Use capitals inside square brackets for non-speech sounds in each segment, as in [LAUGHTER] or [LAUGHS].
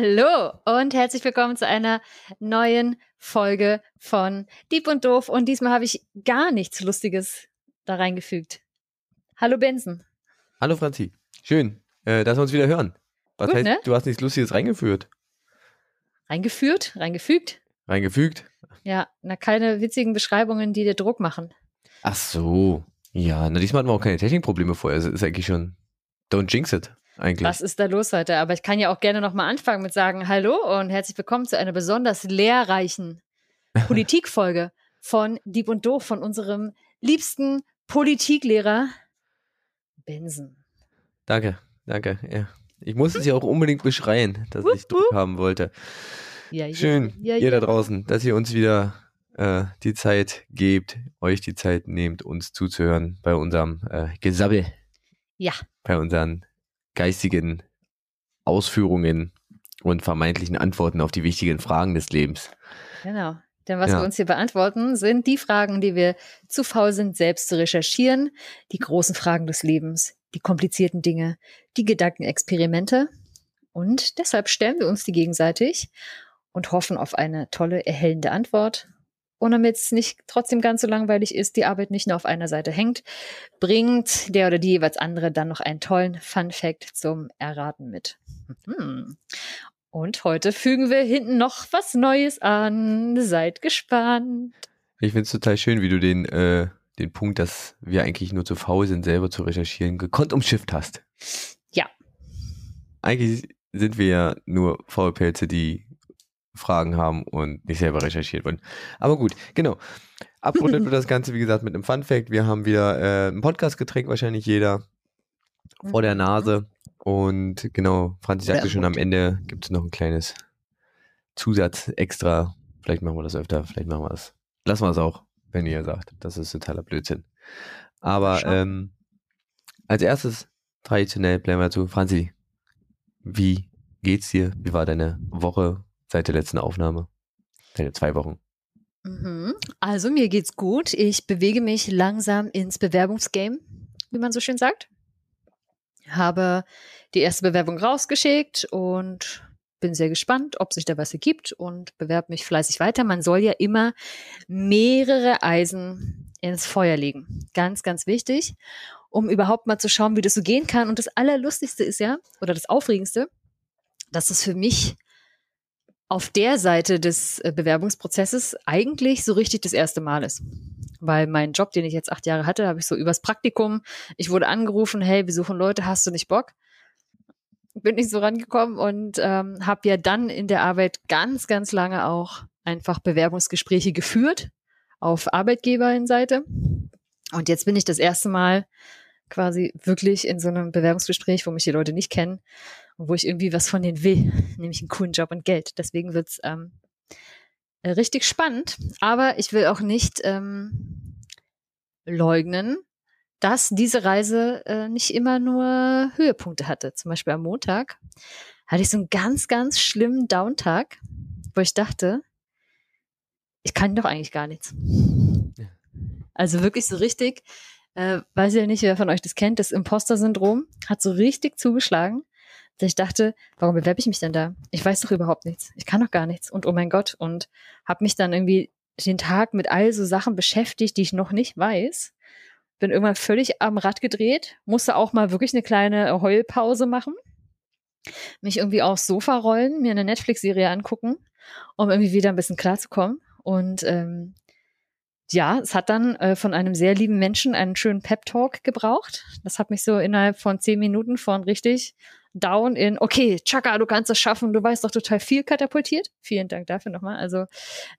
Hallo und herzlich willkommen zu einer neuen Folge von Dieb und Doof. Und diesmal habe ich gar nichts Lustiges da reingefügt. Hallo Benson. Hallo Franzi. Schön, äh, dass wir uns wieder hören. Was Gut, heißt, ne? du hast nichts Lustiges reingeführt? Reingeführt, reingefügt. Reingefügt? Ja, na keine witzigen Beschreibungen, die dir Druck machen. Ach so. Ja, na, diesmal hatten wir auch keine Technikprobleme vorher. Es ist eigentlich schon don't jinx it, eigentlich. Was ist da los heute? Aber ich kann ja auch gerne nochmal anfangen mit sagen Hallo und herzlich willkommen zu einer besonders lehrreichen [LAUGHS] Politikfolge von Dieb und Doof von unserem liebsten Politiklehrer Benson. Danke, danke. Ja. Ich musste es ja auch unbedingt beschreien, dass ich Druck haben wollte. Ja. Schön, Ja, ihr ja. da draußen, dass ihr uns wieder äh, die Zeit gebt, euch die Zeit nehmt, uns zuzuhören bei unserem äh, Gesabbel, Ja, bei unseren geistigen Ausführungen und vermeintlichen Antworten auf die wichtigen Fragen des Lebens. genau. Denn was Ja. wir uns hier beantworten, sind die Fragen, die wir zu faul sind, selbst zu recherchieren, die großen Fragen des Lebens, die komplizierten Dinge, die Gedankenexperimente. Und deshalb stellen wir uns die gegenseitig und hoffen auf eine tolle, erhellende Antwort. Und damit es nicht trotzdem ganz so langweilig ist, die Arbeit nicht nur auf einer Seite hängt, bringt der oder die jeweils andere dann noch einen tollen Fun Fact zum Erraten mit. Mhm. Und heute fügen wir hinten noch was Neues an. Seid gespannt. Ich finde es total schön, wie du den, äh, den Punkt, dass wir eigentlich nur zu faul sind, selber zu recherchieren, gekonnt umschifft hast. Ja. Eigentlich sind wir ja nur Faulpelze, die Fragen haben und nicht selber recherchiert wurden. Aber gut, genau. Abrundet wird [LAUGHS] das Ganze, wie gesagt, mit einem Fun Fact. Wir haben wieder äh, ein Podcast-Getränk, wahrscheinlich jeder, vor der Nase. Und genau, Franzi sagte Oder schon, am Ende gibt es noch ein kleines Zusatz extra. Vielleicht machen wir das öfter, vielleicht machen wir das. Lassen wir es auch, wenn ihr sagt, das ist totaler Blödsinn. Aber ähm, als erstes, traditionell bleiben wir zu. Franzi, wie geht's dir? Wie war deine Woche seit der letzten Aufnahme? Deine zwei Wochen. Mhm. Also mir geht's gut. Ich bewege mich langsam ins Bewerbungsgame, wie man so schön sagt. Habe die erste Bewerbung rausgeschickt und bin sehr gespannt, ob sich da was ergibt und bewerbe mich fleißig weiter. Man soll ja immer mehrere Eisen ins Feuer legen. Ganz, ganz wichtig, um überhaupt mal zu schauen, wie das so gehen kann. Und das Allerlustigste ist ja, oder das Aufregendste, dass es für mich auf der Seite des äh, Bewerbungsprozesses eigentlich so richtig das erste Mal ist. Weil mein Job, den ich jetzt acht Jahre hatte, habe ich so übers Praktikum, ich wurde angerufen, hey, wir suchen Leute, hast du nicht Bock? Bin nicht so rangekommen und ähm, habe ja dann in der Arbeit ganz, ganz lange auch einfach Bewerbungsgespräche geführt auf Arbeitgeberseite. Und jetzt bin ich das erste Mal quasi wirklich in so einem Bewerbungsgespräch, wo mich die Leute nicht kennen wo ich irgendwie was von denen will, [LAUGHS] nämlich einen coolen Job und Geld. Deswegen wird's ähm, äh, richtig spannend. Aber ich will auch nicht ähm, leugnen, dass diese Reise äh, nicht immer nur Höhepunkte hatte. Zum Beispiel am Montag hatte ich so einen ganz, ganz schlimmen Downtag, wo ich dachte, ich kann doch eigentlich gar nichts. Also wirklich so richtig, äh, weiß ja nicht, wer von euch das kennt, das Imposter-Syndrom hat so richtig zugeschlagen, dass ich dachte, warum bewerbe ich mich denn da? Ich weiß doch überhaupt nichts. Ich kann doch gar nichts. Und oh mein Gott. Und habe mich dann irgendwie den Tag mit all so Sachen beschäftigt, die ich noch nicht weiß. Bin irgendwann völlig am Rad gedreht, musste auch mal wirklich eine kleine Heulpause machen. Mich irgendwie aufs Sofa rollen, mir eine Netflix-Serie angucken, um irgendwie wieder ein bisschen klarzukommen. Und ähm, ja, es hat dann äh, von einem sehr lieben Menschen einen schönen Pep-Talk gebraucht. Das hat mich so innerhalb von zehn Minuten von richtig down in, okay, Chaka, du kannst das schaffen, du weißt doch total viel katapultiert. Vielen Dank dafür nochmal. Also,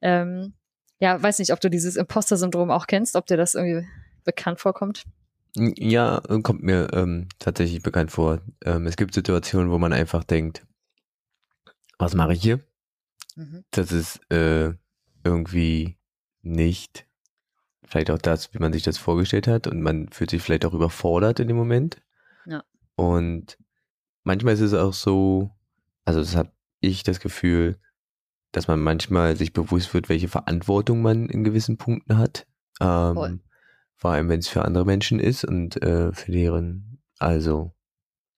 ähm, ja, weiß nicht, ob du dieses Imposter-Syndrom auch kennst, ob dir das irgendwie bekannt vorkommt. Ja, kommt mir ähm, tatsächlich bekannt vor. Ähm, es gibt Situationen, wo man einfach denkt, was mache ich hier? Mhm. Das ist äh, irgendwie nicht vielleicht auch das, wie man sich das vorgestellt hat und man fühlt sich vielleicht auch überfordert in dem Moment. Ja. Und manchmal ist es auch so, also das habe ich das Gefühl, dass man manchmal sich bewusst wird, welche Verantwortung man in gewissen Punkten hat. Ähm, Voll. vor allem, wenn es für andere Menschen ist und äh, für deren also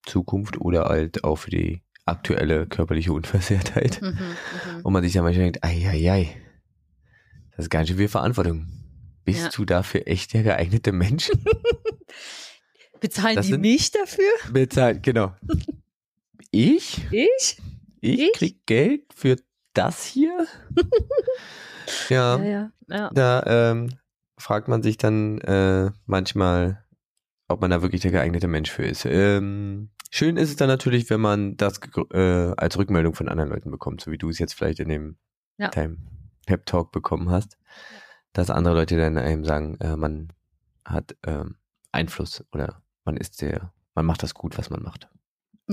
Zukunft oder halt auch für die aktuelle körperliche [LAUGHS] Unversehrtheit. Mhm, mhm. Und man sich ja manchmal denkt, ei, ei, ei, das ist ganz schön viel Verantwortung. Bist Ja. du dafür echt der geeignete Mensch? [LAUGHS] Bezahlen Das die sind- mich dafür? Bezahlt, genau. [LAUGHS] Ich? Ich? Ich, Ich? krieg Geld für das hier? [LAUGHS] ja, Ja, ja. ja. da ähm, fragt man sich dann äh, manchmal, ob man da wirklich der geeignete Mensch für ist. Ähm, schön ist es dann natürlich, wenn man das äh, als Rückmeldung von anderen Leuten bekommt, so wie du es jetzt vielleicht in dem Ja. Pep Talk bekommen hast, dass andere Leute dann einem sagen, äh, man hat ähm, Einfluss oder man ist der, man macht das gut, was man macht.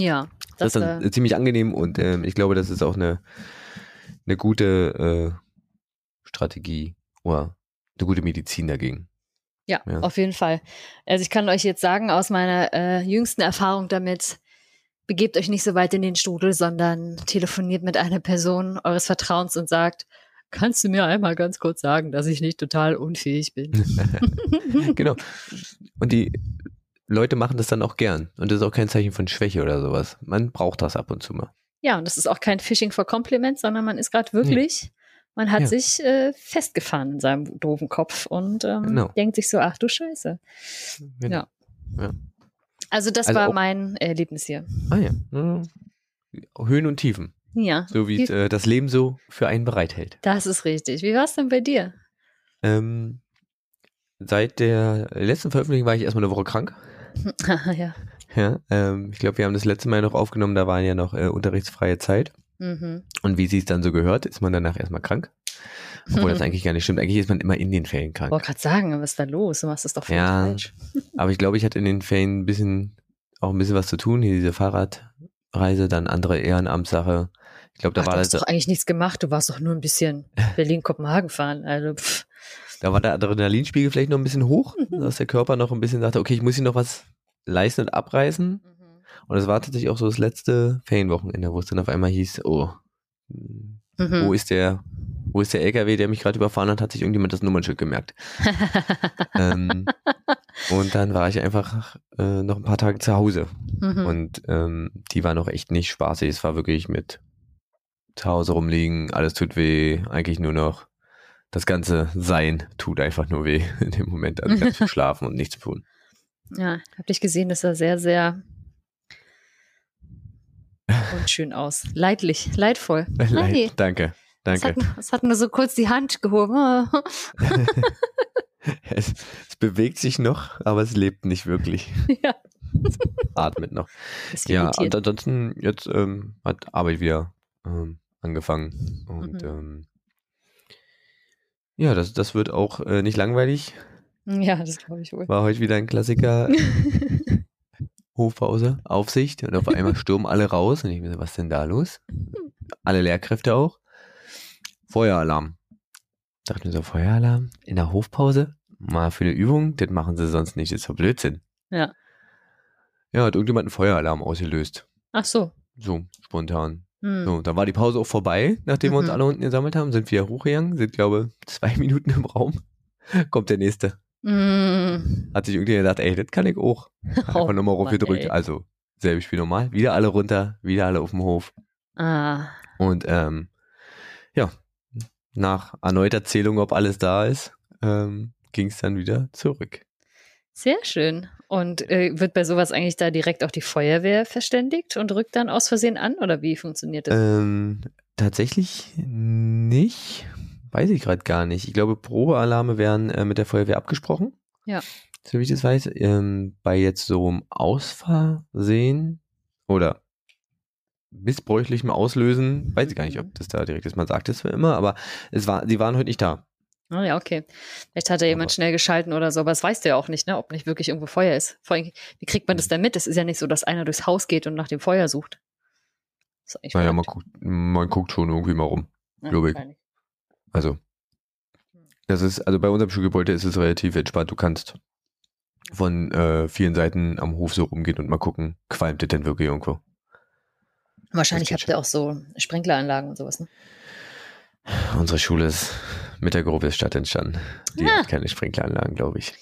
Ja, Das, das, ist dann äh, ziemlich angenehm und ähm, ich glaube, das ist auch eine, eine gute äh, Strategie oder eine gute Medizin dagegen. ja, ja. auf jeden Fall. Also ich kann euch jetzt sagen, aus meiner äh, jüngsten Erfahrung damit, begebt euch nicht so weit in den Strudel, sondern telefoniert mit einer Person eures Vertrauens und sagt, kannst du mir einmal ganz kurz sagen, dass ich nicht total unfähig bin? [LAUGHS] genau. Und die Leute machen das dann auch gern. Und das ist auch kein Zeichen von Schwäche oder sowas. Man braucht das ab und zu mal. Ja, und das ist auch kein Phishing for Compliment, sondern man ist gerade wirklich, man hat Ja. sich äh, festgefahren in seinem doofen Kopf und ähm, Genau. denkt sich so, ach du Scheiße. Genau. Ja. Also das Also war mein Erlebnis hier. Ah ja. Mhm. Höhen und Tiefen. Ja, So wie äh, das Leben so für einen bereithält. das ist richtig. Wie war es denn bei dir? Ähm, seit der letzten Veröffentlichung war ich erstmal eine Woche krank. [LAUGHS] ja. Ja, ähm, ich glaube, wir haben das letzte Mal noch aufgenommen, da war ja noch äh, unterrichtsfreie Zeit. Mhm. Und wie sie es dann so gehört, ist man danach erstmal krank. Obwohl das [LAUGHS] eigentlich gar nicht stimmt. Eigentlich ist man immer in den Ferien Ich krank. wollte gerade sagen, was ist da los? Du machst das doch völlig Ja. falsch. [LAUGHS] Aber ich glaube, ich hatte in den Ferien ein bisschen, auch ein bisschen was zu tun. Hier diese Fahrradreise, dann andere Ehrenamtssache. Ich glaube, da Ach, war du hast das, doch eigentlich nichts gemacht. Du warst doch nur ein bisschen Berlin-Kopenhagen fahren. Also, pff. Da war der Adrenalinspiegel vielleicht noch ein bisschen hoch, Mhm. dass der Körper noch ein bisschen sagte, okay, ich muss hier noch was leisten und abreißen. Und es war tatsächlich auch so das letzte Ferienwochenende, wo es dann auf einmal hieß, oh, Mhm. wo ist der, wo ist der LKW, der mich gerade überfahren hat, hat sich irgendjemand das Nummernschild gemerkt. [LAUGHS] ähm, und dann war ich einfach äh, noch ein paar Tage zu Hause. Mhm. Und ähm, die war noch echt nicht spaßig. Es war wirklich mit zu Hause rumliegen, alles tut weh, eigentlich nur noch das ganze Sein tut einfach nur weh [LAUGHS] in dem Moment. Also ganz viel [LAUGHS] schlafen und nichts tun. Ja, hab dich gesehen, das sah sehr, sehr unschön aus. Leidlich, leidvoll. [LAUGHS] Leid, Nein, danke, es danke. hat, es hat nur so kurz die Hand gehoben. Es, es bewegt sich noch, aber es lebt nicht wirklich. ja. Atmet noch. Ja, und ansonsten jetzt ähm, hat Arbeit wieder ähm, angefangen. Und Mhm. ähm, ja, das, das wird auch äh, nicht langweilig. ja, das glaube ich wohl. War heute wieder ein Klassiker. [LAUGHS] Hofpause, Aufsicht und auf einmal stürmen alle raus und ich mir so, was ist denn da los? Alle Lehrkräfte auch. Feueralarm. Dachte mir so, Feueralarm in der Hofpause? Mal für eine Übung, das machen sie sonst nicht, das ist doch Blödsinn. Ja. Ja, hat irgendjemand einen Feueralarm ausgelöst. Ach so. So, spontan. Hm. So, dann war die Pause auch vorbei, nachdem wir uns Mhm. alle unten gesammelt haben, sind wir hochgegangen, sind, glaube zwei [LAUGHS] Minuten im Raum. Kommt der nächste. Mm. Hat sich irgendwie gedacht, ey, das kann ich auch. [LAUGHS] Hat Oh einfach nochmal rumgedrückt. ey. Also, selbes Spiel normal. Wieder alle runter, wieder alle auf dem Hof. Ah. Und ähm, ja, nach erneuter Zählung, ob alles da ist, ähm, ging es dann wieder zurück. Sehr schön. Und äh, wird bei sowas eigentlich da direkt auch die Feuerwehr verständigt und rückt dann aus Versehen an? Oder wie funktioniert das? Ähm, tatsächlich nicht. Weiß ich gerade gar nicht. Ich glaube, Probealarme werden äh, mit der Feuerwehr abgesprochen. Ja. So wie ich das weiß. Ähm, bei jetzt so einem Ausversehen oder missbräuchlichem Auslösen, weiß ich gar nicht, ob das da direkt ist. Man sagt es für immer, aber es war, die waren heute nicht da. Ah ja, okay. Vielleicht hat da jemand schnell geschalten oder so, aber das weißt du ja auch nicht, ne? ob nicht wirklich irgendwo Feuer ist. Vor allem, wie kriegt man das denn mit? Es ist ja nicht so, dass einer durchs Haus geht und nach dem Feuer sucht. Naja, man guckt, man guckt schon irgendwie mal rum. Ja, glaub ich. Also, das ist, also bei unserem Schulgebäude ist es relativ entspannt. Du kannst von äh, vielen Seiten am Hof so rumgehen und mal gucken, qualmt das denn wirklich irgendwo? Wahrscheinlich habt ihr auch so Sprinkleranlagen und sowas, ne? Unsere Schule ist mit der Gruppe Stadt entstanden. Die Ah. hat keine Sprinkleranlagen, glaube ich.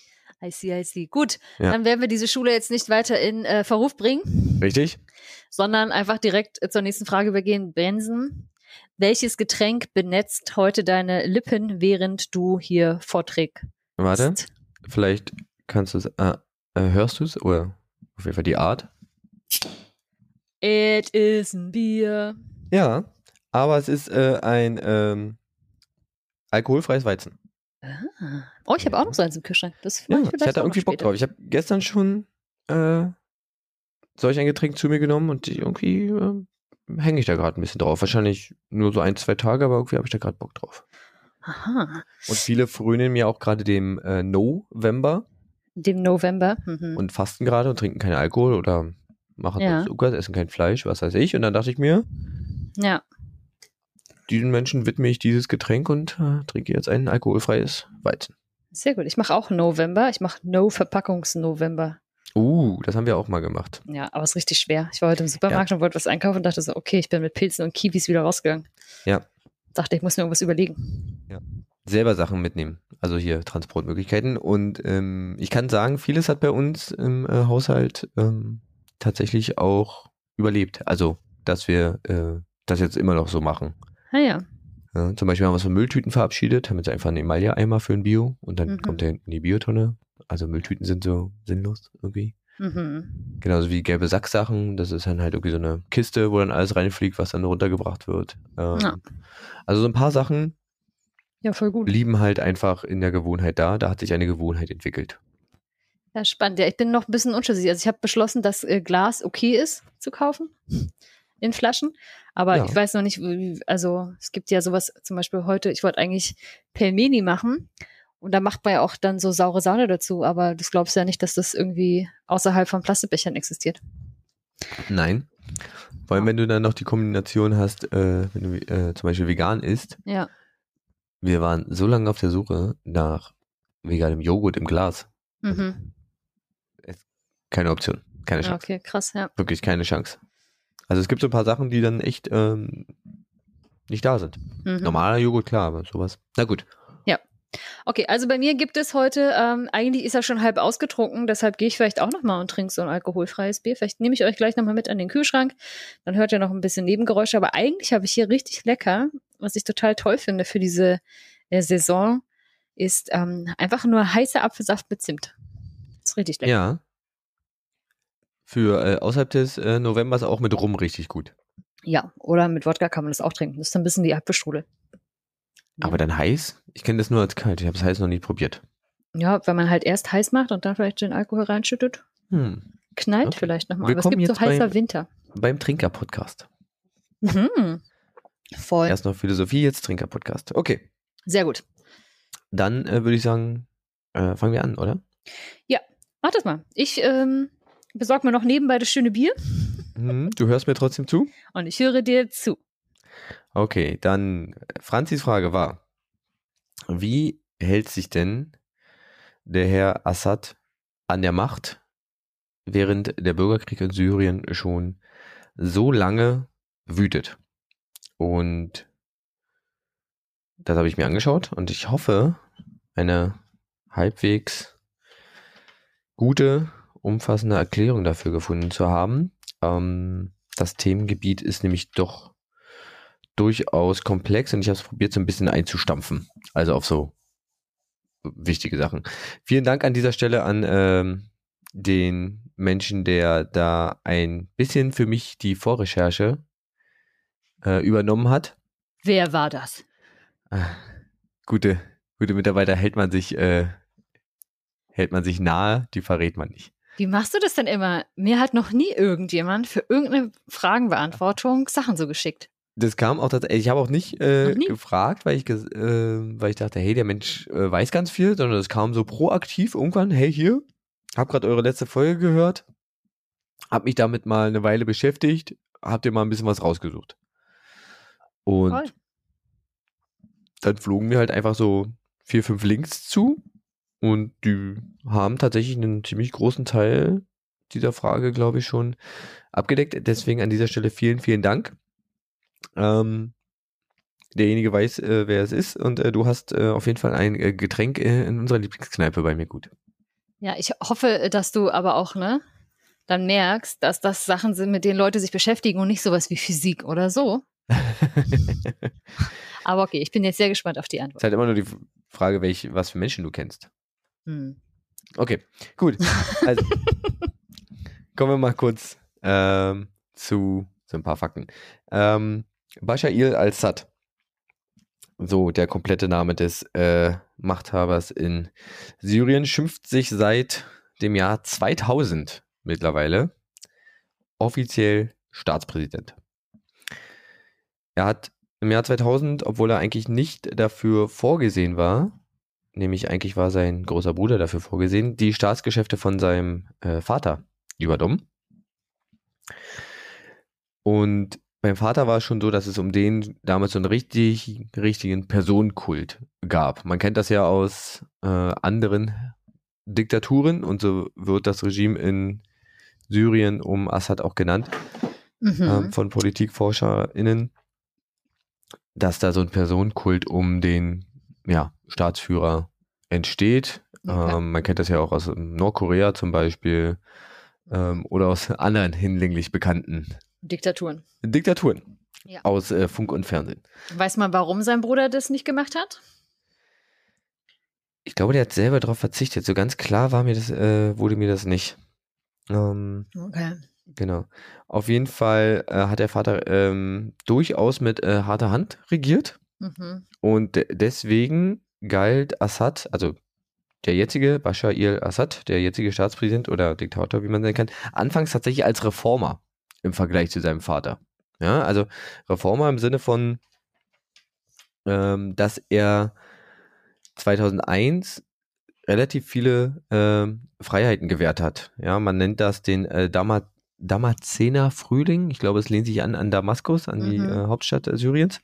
I see, I see. Gut, Ja. dann werden wir diese Schule jetzt nicht weiter in äh, Verruf bringen, Richtig? sondern einfach direkt äh, zur nächsten Frage übergehen. Benson, welches Getränk benetzt heute deine Lippen, während du hier vorträgst? Warte, vielleicht kannst du es, äh, äh, hörst du es? Oder auf jeden Fall die Art? It is ein Bier. Ja, aber es ist äh, ein ähm, alkoholfreies Weizen. Ah. Oh, ich habe auch noch so eins im Kühlschrank. Das Ja, ich vielleicht hatte irgendwie Bock später. drauf. Ich habe gestern schon äh, solch ein Getränk zu mir genommen und irgendwie äh, hänge ich da gerade ein bisschen drauf. Wahrscheinlich nur so ein, zwei Tage, aber irgendwie habe ich da gerade Bock drauf. Aha. Und viele frönen mir auch gerade dem äh, November Dem November. Mhm. und fasten gerade und trinken keinen Alkohol oder machen Ja. Zucker, essen kein Fleisch, was weiß ich. Und dann dachte ich mir, Ja, diesen Menschen widme ich dieses Getränk und äh, trinke jetzt ein alkoholfreies Weizen. sehr gut. Ich mache auch November. Ich mache No-Verpackungs-November. Uh, das haben wir auch mal gemacht. Ja, aber es ist richtig schwer. Ich war heute im Supermarkt und wollte was einkaufen und dachte so, okay, ich bin mit Pilzen und Kiwis wieder rausgegangen. Ja. Dachte, ich muss mir irgendwas überlegen. selber Sachen mitnehmen. Also hier Transportmöglichkeiten. Und ähm, ich kann sagen, vieles hat bei uns im äh, Haushalt ähm, tatsächlich auch überlebt. Also, dass wir äh, das jetzt immer noch so machen. Ah ja. Ja, zum Beispiel haben wir uns von Mülltüten verabschiedet, haben jetzt einfach einen Emaille-Eimer für ein Bio und dann Mhm. kommt der in die Biotonne. Also Mülltüten sind so sinnlos irgendwie. Mhm. Genauso wie gelbe Sacksachen. Das ist dann halt irgendwie so eine Kiste, wo dann alles reinfliegt, was dann runtergebracht wird. Ähm, Ja. Also so ein paar Sachen Ja, voll gut. blieben halt einfach in der Gewohnheit da. Da hat sich eine Gewohnheit entwickelt. Ja, spannend. Ja, ich bin noch ein bisschen unschlüssig. Also ich habe beschlossen, dass äh, Glas okay ist zu kaufen in Flaschen. Aber Ja. ich weiß noch nicht, also es gibt ja sowas, zum Beispiel heute, ich wollte eigentlich Pelmeni machen. Und da macht man ja auch dann so saure Sahne dazu, aber das glaubst du ja nicht, dass das irgendwie außerhalb von Plastikbechern existiert. Nein. Vor allem, wenn du dann noch die Kombination hast, äh, wenn du äh, zum Beispiel vegan isst. Ja. Wir waren so lange auf der Suche nach veganem Joghurt im Glas. Mhm. Keine Option. Keine Ja, Chance. okay, krass, ja. Wirklich keine Chance. Also es gibt so ein paar Sachen, die dann echt ähm, nicht da sind. Mhm. Normaler Joghurt, klar, aber sowas. Na gut. Okay, also bei mir gibt es heute, ähm, eigentlich ist er schon halb ausgetrunken, deshalb gehe ich vielleicht auch nochmal und trinke so ein alkoholfreies Bier. Vielleicht nehme ich euch gleich nochmal mit an den Kühlschrank. Dann hört ihr noch ein bisschen Nebengeräusche. Aber eigentlich habe ich hier richtig lecker, was ich total toll finde für diese äh, Saison, ist ähm, einfach nur heißer Apfelsaft mit Zimt. Das ist richtig lecker. Ja. Für äh, außerhalb des äh, Novembers auch mit Rum richtig gut. Ja, oder mit Wodka kann man das auch trinken. Das ist ein bisschen wie Apfelstrudel. Aber dann heiß? Ich kenne das nur als kalt. Ich habe es heiß noch nie probiert. Ja, wenn man halt erst heiß macht und dann vielleicht den Alkohol reinschüttet, Hm. knallt Okay. vielleicht nochmal. Aber es gibt so heißer Winter. Beim Trinker-Podcast. Mhm. Voll. Erst noch Philosophie, jetzt Trinker-Podcast. Okay. Sehr gut. Dann äh, würde ich sagen, äh, fangen wir an, oder? Mach das mal. Ich ähm, besorge mir noch nebenbei das schöne Bier Mhm, du hörst mir trotzdem zu? und ich höre dir zu. Okay, dann äh, Franzis Frage war, wie hält sich denn der Herr Assad an der Macht, während der Bürgerkrieg in Syrien schon so lange wütet? Und das habe ich mir angeschaut und ich hoffe, eine halbwegs gute, umfassende Erklärung dafür gefunden zu haben. Ähm, das Themengebiet ist nämlich doch durchaus komplex und ich habe es probiert, so ein bisschen einzustampfen. Also auf so wichtige Sachen. Vielen Dank an dieser Stelle an ähm, den Menschen, der da ein bisschen für mich die Vorrecherche äh, übernommen hat. Wer war das? Ah, Gute, gute Mitarbeiter hält man sich, äh, hält man sich nahe, die verrät man nicht. Wie machst du das denn immer? Mir hat noch nie irgendjemand für irgendeine Fragenbeantwortung Sachen so geschickt. Das kam auch tatsächlich, ich habe auch nicht, äh, gefragt, weil ich, äh, weil ich dachte, hey, der Mensch äh, weiß ganz viel, sondern es kam so proaktiv irgendwann, hey, hier, hab gerade eure letzte Folge gehört, hab mich damit mal eine Weile beschäftigt, habt ihr mal ein bisschen was rausgesucht. Und Toll. dann flogen mir halt einfach so vier, fünf Links zu und die haben tatsächlich einen ziemlich großen Teil dieser Frage, glaube ich, schon abgedeckt. Deswegen an dieser Stelle vielen, vielen Dank. Ähm, derjenige weiß, äh, wer es ist und äh, du hast äh, auf jeden Fall ein äh, Getränk äh, in unserer Lieblingskneipe bei mir gut. Ja, ich hoffe, dass du aber auch, ne, dann merkst, dass das Sachen sind, mit denen Leute sich beschäftigen und nicht sowas wie Physik oder so. [LAUGHS] aber okay, ich bin jetzt sehr gespannt auf die Antwort. Es ist halt immer nur die Frage, welch, was für Menschen du kennst. Hm. Okay, gut. Also, [LAUGHS] kommen wir mal kurz ähm, zu so ein paar Fakten. Ähm, Bashar al-Assad, so der komplette Name des äh, Machthabers in Syrien, schimpft sich seit dem Jahr 2000 mittlerweile offiziell Staatspräsident. Er hat im Jahr 2000, obwohl er eigentlich nicht dafür vorgesehen war, nämlich eigentlich war sein großer Bruder dafür vorgesehen, die Staatsgeschäfte von seinem äh, Vater übernommen. Und beim Vater war es schon so, dass es um den damals so einen richtig, richtigen Personenkult gab. Man kennt das ja aus äh, anderen Diktaturen und so wird das Regime in Syrien um Assad auch genannt mhm. ähm, von PolitikforscherInnen, dass da so ein Personenkult um den ja, Staatsführer entsteht. Okay. Ähm, man kennt das ja auch aus Nordkorea zum Beispiel ähm, oder aus anderen hinlänglich bekannten Diktaturen. Diktaturen. Ja. Aus äh, Funk und Fernsehen. Weiß man, warum sein Bruder das nicht gemacht hat? Ich glaube, der hat selber darauf verzichtet. So ganz klar war mir das, äh, wurde mir das nicht. Ähm, okay. Genau. Auf jeden Fall äh, hat der Vater ähm, durchaus mit äh, harter Hand regiert. Mhm. Und deswegen galt Assad, also der jetzige Bashar al-Assad, der jetzige Staatspräsident oder Diktator, wie man sagen kann, anfangs tatsächlich als Reformer im Vergleich zu seinem Vater. Ja, also Reformer im Sinne von, ähm, dass er 2001 relativ viele äh, Freiheiten gewährt hat. Ja, man nennt das den äh, Dama Damazener Frühling. Ich glaube, es lehnt sich an, an Damaskus, an mhm. die äh, Hauptstadt Syriens,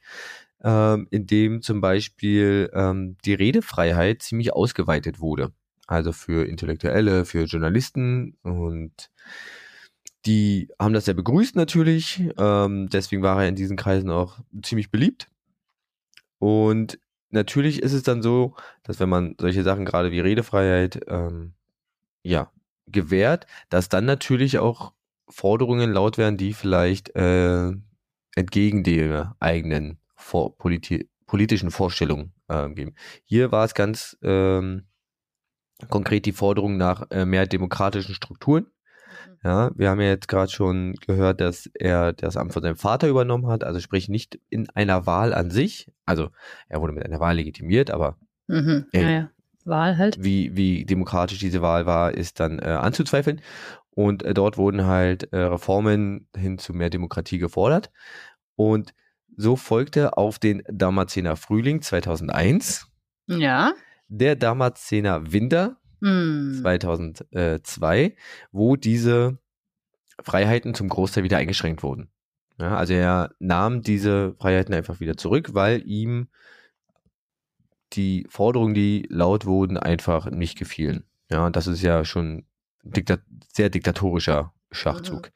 ähm, in dem zum Beispiel ähm, die Redefreiheit ziemlich ausgeweitet wurde. Also für Intellektuelle, für Journalisten und die haben das sehr begrüßt natürlich. Ähm, deswegen war er in diesen Kreisen auch ziemlich beliebt. Und natürlich ist es dann so, dass wenn man solche Sachen gerade wie Redefreiheit ähm, ja gewährt, dass dann natürlich auch Forderungen laut werden, die vielleicht äh, entgegen der eigenen vor politi politischen Vorstellungen äh, geben. Hier war es ganz ähm, konkret die Forderung nach äh, mehr demokratischen Strukturen ja, wir haben ja jetzt gerade schon gehört, dass er das Amt von seinem Vater übernommen hat, also sprich nicht in einer Wahl an sich. Also er wurde mit einer Wahl legitimiert, aber mhm, ey, ja, Wahl halt. Wie, wie demokratisch diese Wahl war, ist dann äh, anzuzweifeln. Und äh, dort wurden halt äh, Reformen hin zu mehr Demokratie gefordert. Und so folgte auf den Damazener Frühling 2001 ja. der Damazener Winter 2002, hm. wo diese Freiheiten zum Großteil wieder eingeschränkt wurden. Ja, also er nahm diese Freiheiten einfach wieder zurück, weil ihm die Forderungen, die laut wurden, einfach nicht gefielen. Ja, das ist ja schon diktat sehr diktatorischer Schachzug. Mhm.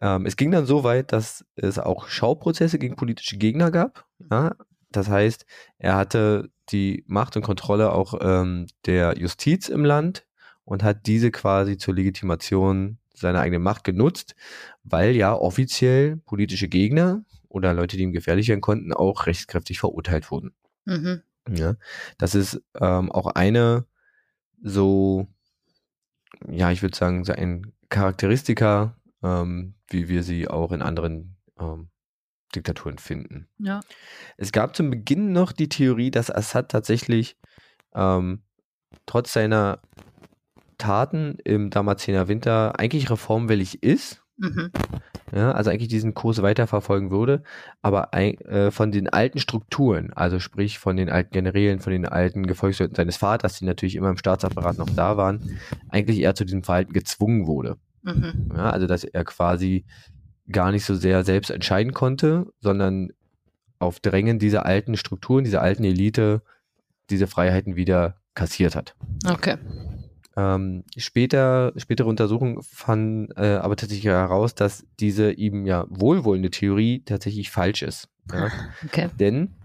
Ähm, es ging dann so weit, dass es auch Schauprozesse gegen politische Gegner gab. Ja, das heißt, er hatte die Macht und Kontrolle auch ähm, der Justiz im Land und hat diese quasi zur Legitimation seiner eigenen Macht genutzt, weil ja offiziell politische Gegner oder Leute, die ihm gefährlich werden konnten, auch rechtskräftig verurteilt wurden. Mhm. Ja, das ist ähm, auch eine so, ja, ich würde sagen, so ein Charakteristika, ähm, wie wir sie auch in anderen ähm, Diktaturen finden. Ja. Es gab zum Beginn noch die Theorie, dass Assad tatsächlich ähm, trotz seiner Taten im Damazener Winter eigentlich reformwillig ist. Mhm. Ja, also eigentlich diesen Kurs weiterverfolgen würde, aber äh, von den alten Strukturen, also sprich von den alten Generälen, von den alten Gefolgsleuten seines Vaters, die natürlich immer im Staatsapparat noch da waren, eigentlich eher zu diesem Verhalten gezwungen wurde. Mhm. Ja, also dass er quasi gar nicht so sehr selbst entscheiden konnte, sondern auf Drängen dieser alten Strukturen, dieser alten Elite diese Freiheiten wieder kassiert hat. Okay. Ähm, später, spätere Untersuchungen fanden äh, aber tatsächlich heraus, dass diese ihm ja wohlwollende Theorie tatsächlich falsch ist. Ja? [LAUGHS] Okay. Denn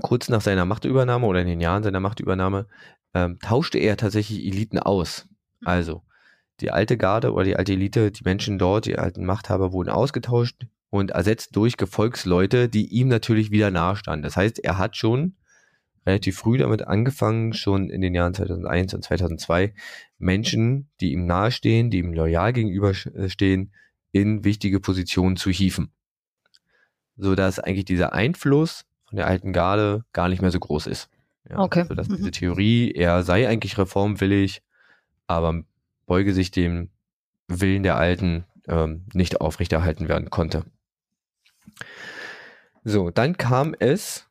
kurz nach seiner Machtübernahme oder in den Jahren seiner Machtübernahme ähm, tauschte er tatsächlich Eliten aus. Also die alte Garde oder die alte Elite, die Menschen dort, die alten Machthaber wurden ausgetauscht und ersetzt durch Gefolgsleute, die ihm natürlich wieder nahestanden. Das heißt, er hat schon relativ früh damit angefangen, schon in den Jahren 2001 und 2002 Menschen, die ihm nahestehen, die ihm loyal gegenüberstehen, in wichtige Positionen zu hieven. So dass eigentlich dieser Einfluss von der alten Garde gar nicht mehr so groß ist. Ja, okay. Sodass Mhm. diese Theorie, er sei eigentlich reformwillig, aber beuge sich dem Willen der Alten ähm, nicht aufrechterhalten werden konnte. So, dann kam es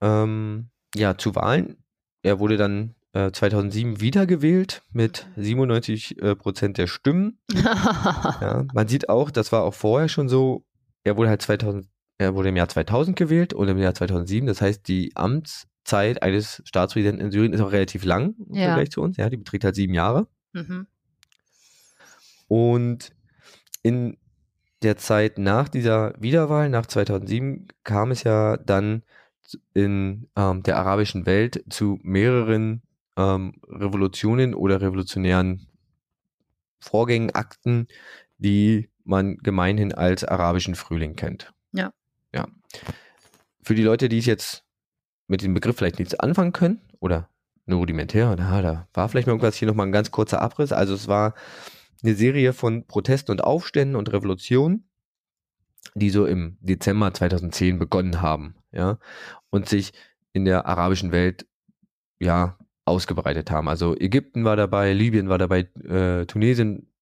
ähm, ja zu Wahlen. Er wurde dann äh, 2007 wiedergewählt mit 97 äh, Prozent der Stimmen. [LAUGHS] Ja, man sieht auch, das war auch vorher schon so. Er wurde halt 2000, er wurde im Jahr 2000 gewählt und im Jahr 2007. Das heißt, die Amtszeit eines Staatspräsidenten in Syrien ist auch relativ lang im Ja. Vergleich zu uns. Ja, die beträgt halt sieben Jahre. mhm. Und in der Zeit nach dieser Wiederwahl, nach 2007, kam es ja dann in ähm, der arabischen Welt zu mehreren ähm, Revolutionen oder revolutionären Vorgängen, Akten, die man gemeinhin als arabischen Frühling kennt. Ja. Ja. Für die Leute, die es jetzt mit dem Begriff vielleicht nichts anfangen können oder nur rudimentär, na, da war vielleicht mal irgendwas, hier nochmal ein ganz kurzer Abriss. Also es war eine Serie von Protesten und Aufständen und Revolutionen, die so im Dezember 2010 begonnen haben, ja, und sich in der arabischen Welt, ja, ausgebreitet haben. Also Ägypten war dabei, Libyen war dabei, äh, Tunesien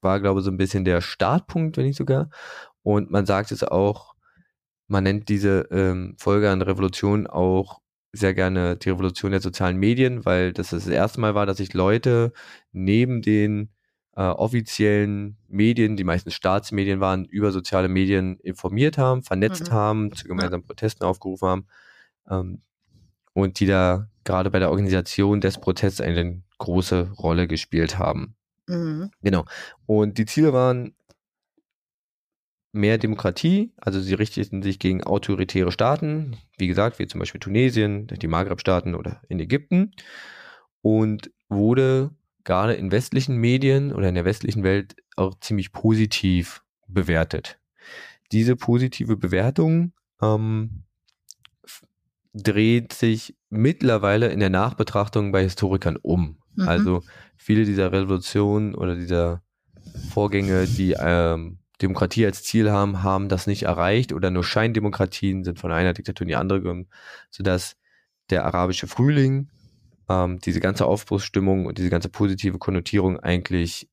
war, glaube ich, so ein bisschen der Startpunkt, wenn nicht sogar. Und man sagt es auch, man nennt diese ähm, Folge an Revolution auch sehr gerne die Revolution der sozialen Medien, weil das das erste Mal war, dass sich Leute neben den äh, offiziellen Medien, die meisten Staatsmedien waren, über soziale Medien informiert haben, vernetzt Mhm. haben, zu gemeinsamen Protesten aufgerufen haben ähm, und die da gerade bei der Organisation des Protests eine große Rolle gespielt haben. Mhm. Genau. Und die Ziele waren mehr Demokratie, also sie richteten sich gegen autoritäre Staaten, wie gesagt, wie zum Beispiel Tunesien, die Maghreb-Staaten oder in Ägypten und wurde gerade in westlichen Medien oder in der westlichen Welt auch ziemlich positiv bewertet. Diese positive Bewertung ähm, dreht sich mittlerweile in der Nachbetrachtung bei Historikern um. Mhm. Also viele dieser Revolutionen oder dieser Vorgänge, die ähm, Demokratie als Ziel haben, haben das nicht erreicht oder nur Scheindemokratien sind von einer Diktatur in die andere gegangen, sodass der arabische Frühling, ähm, diese ganze Aufbruchsstimmung und diese ganze positive Konnotierung eigentlich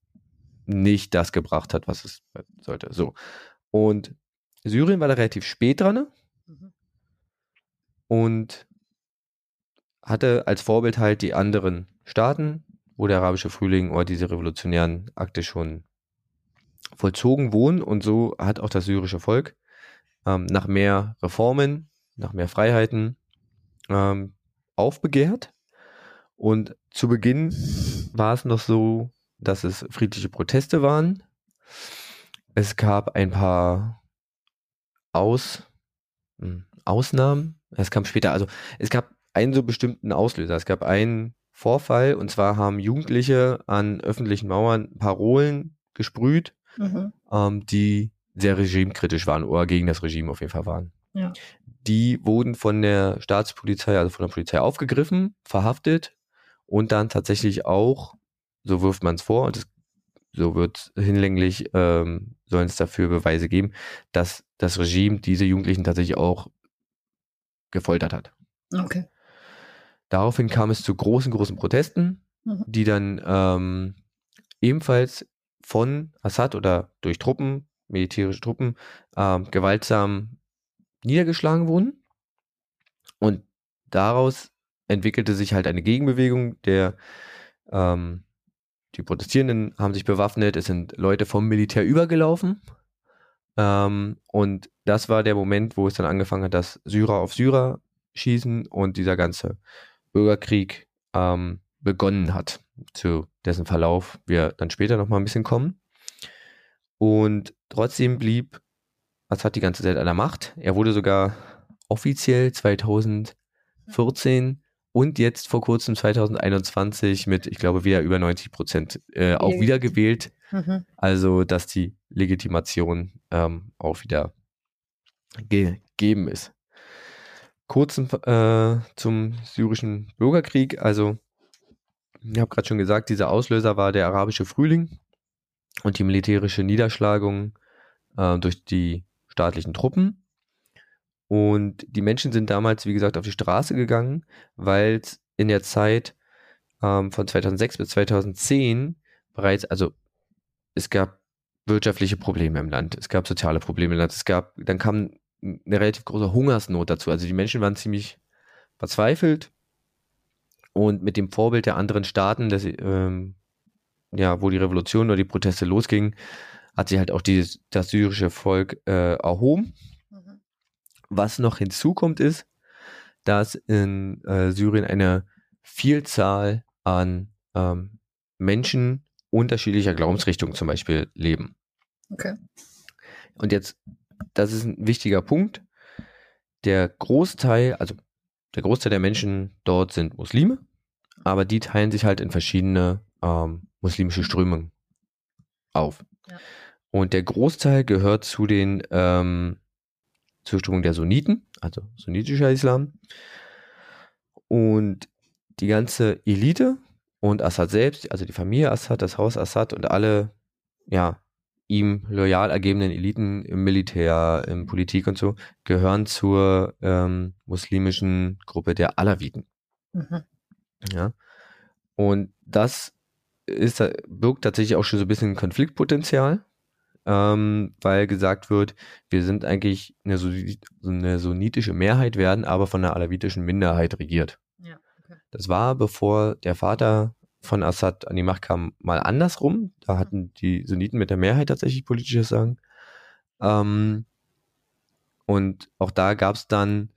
nicht das gebracht hat, was es sollte. So. Und Syrien war da relativ spät dran ne? Mhm. und hatte als Vorbild halt die anderen Staaten, wo der arabische Frühling oder diese revolutionären Akte schon vollzogen wurden. Und so hat auch das syrische Volk ähm, nach mehr Reformen, nach mehr Freiheiten ähm, aufbegehrt. Und zu Beginn war es noch so, dass es friedliche Proteste waren. Es gab ein paar Aus, hm, Ausnahmen. Es kam später, also es gab einen so bestimmten Auslöser. Es gab einen Vorfall und zwar haben Jugendliche an öffentlichen Mauern Parolen gesprüht, Mhm. ähm, die sehr regimekritisch waren oder gegen das Regime auf jeden Fall waren. Ja. Die wurden von der Staatspolizei, also von der Polizei aufgegriffen, verhaftet und dann tatsächlich auch, so wirft man es vor, und es, so wird hinlänglich, ähm, sollen es dafür Beweise geben, dass das Regime diese Jugendlichen tatsächlich auch gefoltert hat. Okay. Daraufhin kam es zu großen, großen Protesten, Mhm. die dann ähm, ebenfalls von Assad oder durch Truppen, militärische Truppen, ähm, gewaltsam niedergeschlagen wurden. Und daraus entwickelte sich halt eine Gegenbewegung der ähm, die Protestierenden haben sich bewaffnet, es sind Leute vom Militär übergelaufen. Ähm, und das war der Moment, wo es dann angefangen hat, dass Syrer auf Syrer schießen und dieser ganze Bürgerkrieg ähm, begonnen hat, zu dessen Verlauf wir dann später nochmal ein bisschen kommen. Und trotzdem blieb Assad die ganze Zeit an der Macht. Er wurde sogar offiziell 2014 und jetzt vor kurzem 2021 mit, ich glaube, wieder über 90 Prozent äh, auch wieder gewählt. Mhm. Also, dass die Legitimation ähm, auch wieder gegeben ist. Kurz äh, zum syrischen Bürgerkrieg. Also, ich habe gerade schon gesagt, dieser Auslöser war der arabische Frühling und die militärische Niederschlagung äh, durch die staatlichen Truppen. Und die Menschen sind damals, wie gesagt, auf die Straße gegangen, weil es in der Zeit ähm, von 2006 bis 2010 bereits, also es gab wirtschaftliche Probleme im Land, es gab soziale Probleme im Land, es gab, dann kam eine relativ große Hungersnot dazu. Also die Menschen waren ziemlich verzweifelt und mit dem Vorbild der anderen Staaten, dass, ähm, ja, wo die Revolution oder die Proteste losgingen, hat sich halt auch dieses, das syrische Volk äh, erhoben. Was noch hinzukommt ist, dass in äh, Syrien eine Vielzahl an ähm, Menschen unterschiedlicher Glaubensrichtungen zum Beispiel leben. Okay. Und jetzt, das ist ein wichtiger Punkt. Der Großteil, also der Großteil der Menschen dort sind Muslime, aber die teilen sich halt in verschiedene ähm, muslimische Strömungen auf. Ja. Und der Großteil gehört zu den ähm, zur Strömung der Sunniten, also sunnitischer Islam. Und die ganze Elite und Assad selbst, also die Familie Assad, das Haus Assad und alle, ja, ihm loyal ergebenen Eliten im Militär, in Politik und so, gehören zur ähm, muslimischen Gruppe der Alawiten. Mhm. Ja. Und das ist, birgt tatsächlich auch schon so ein bisschen Konfliktpotenzial, ähm, weil gesagt wird, wir sind eigentlich eine, eine sunnitische Mehrheit, werden aber von einer alawitischen Minderheit regiert. Ja, okay. Das war, bevor der Vater von Assad an die Macht kam, mal andersrum. Da hatten die Sunniten mit der Mehrheit tatsächlich politisches Sagen. Ähm, und auch da gab es dann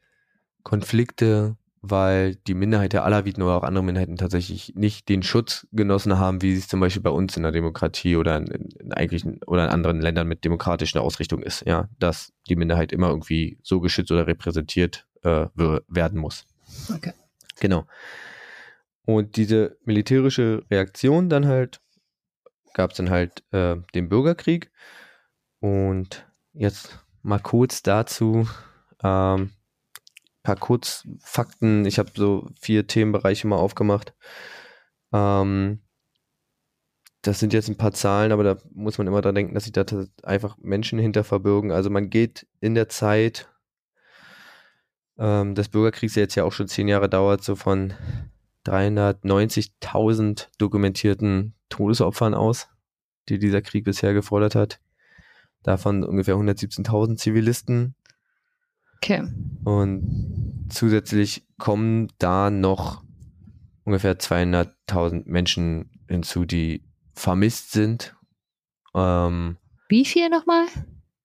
Konflikte, weil die Minderheit der Alawiten oder auch andere Minderheiten tatsächlich nicht den Schutz genossen haben, wie es zum Beispiel bei uns in der Demokratie oder in, in eigentlich oder in anderen Ländern mit demokratischer Ausrichtung ist, ja, dass die Minderheit immer irgendwie so geschützt oder repräsentiert äh, werden muss. Okay. Genau. Und diese militärische Reaktion dann halt, gab es dann halt äh, den Bürgerkrieg. Und jetzt mal kurz dazu, ähm, paar Kurzfakten. Ich habe so vier Themenbereiche mal aufgemacht. Ähm, das sind jetzt ein paar Zahlen, aber da muss man immer dran denken, dass sich da einfach Menschen hinter verbirgen. Also man geht in der Zeit ähm, des Bürgerkriegs, der jetzt ja auch schon zehn Jahre dauert, so von 390.000 dokumentierten Todesopfern aus, die dieser Krieg bisher gefordert hat. Davon ungefähr 117.000 Zivilisten. Okay. Und zusätzlich kommen da noch ungefähr 200.000 Menschen hinzu, die vermisst sind. Ähm, Wie viel nochmal?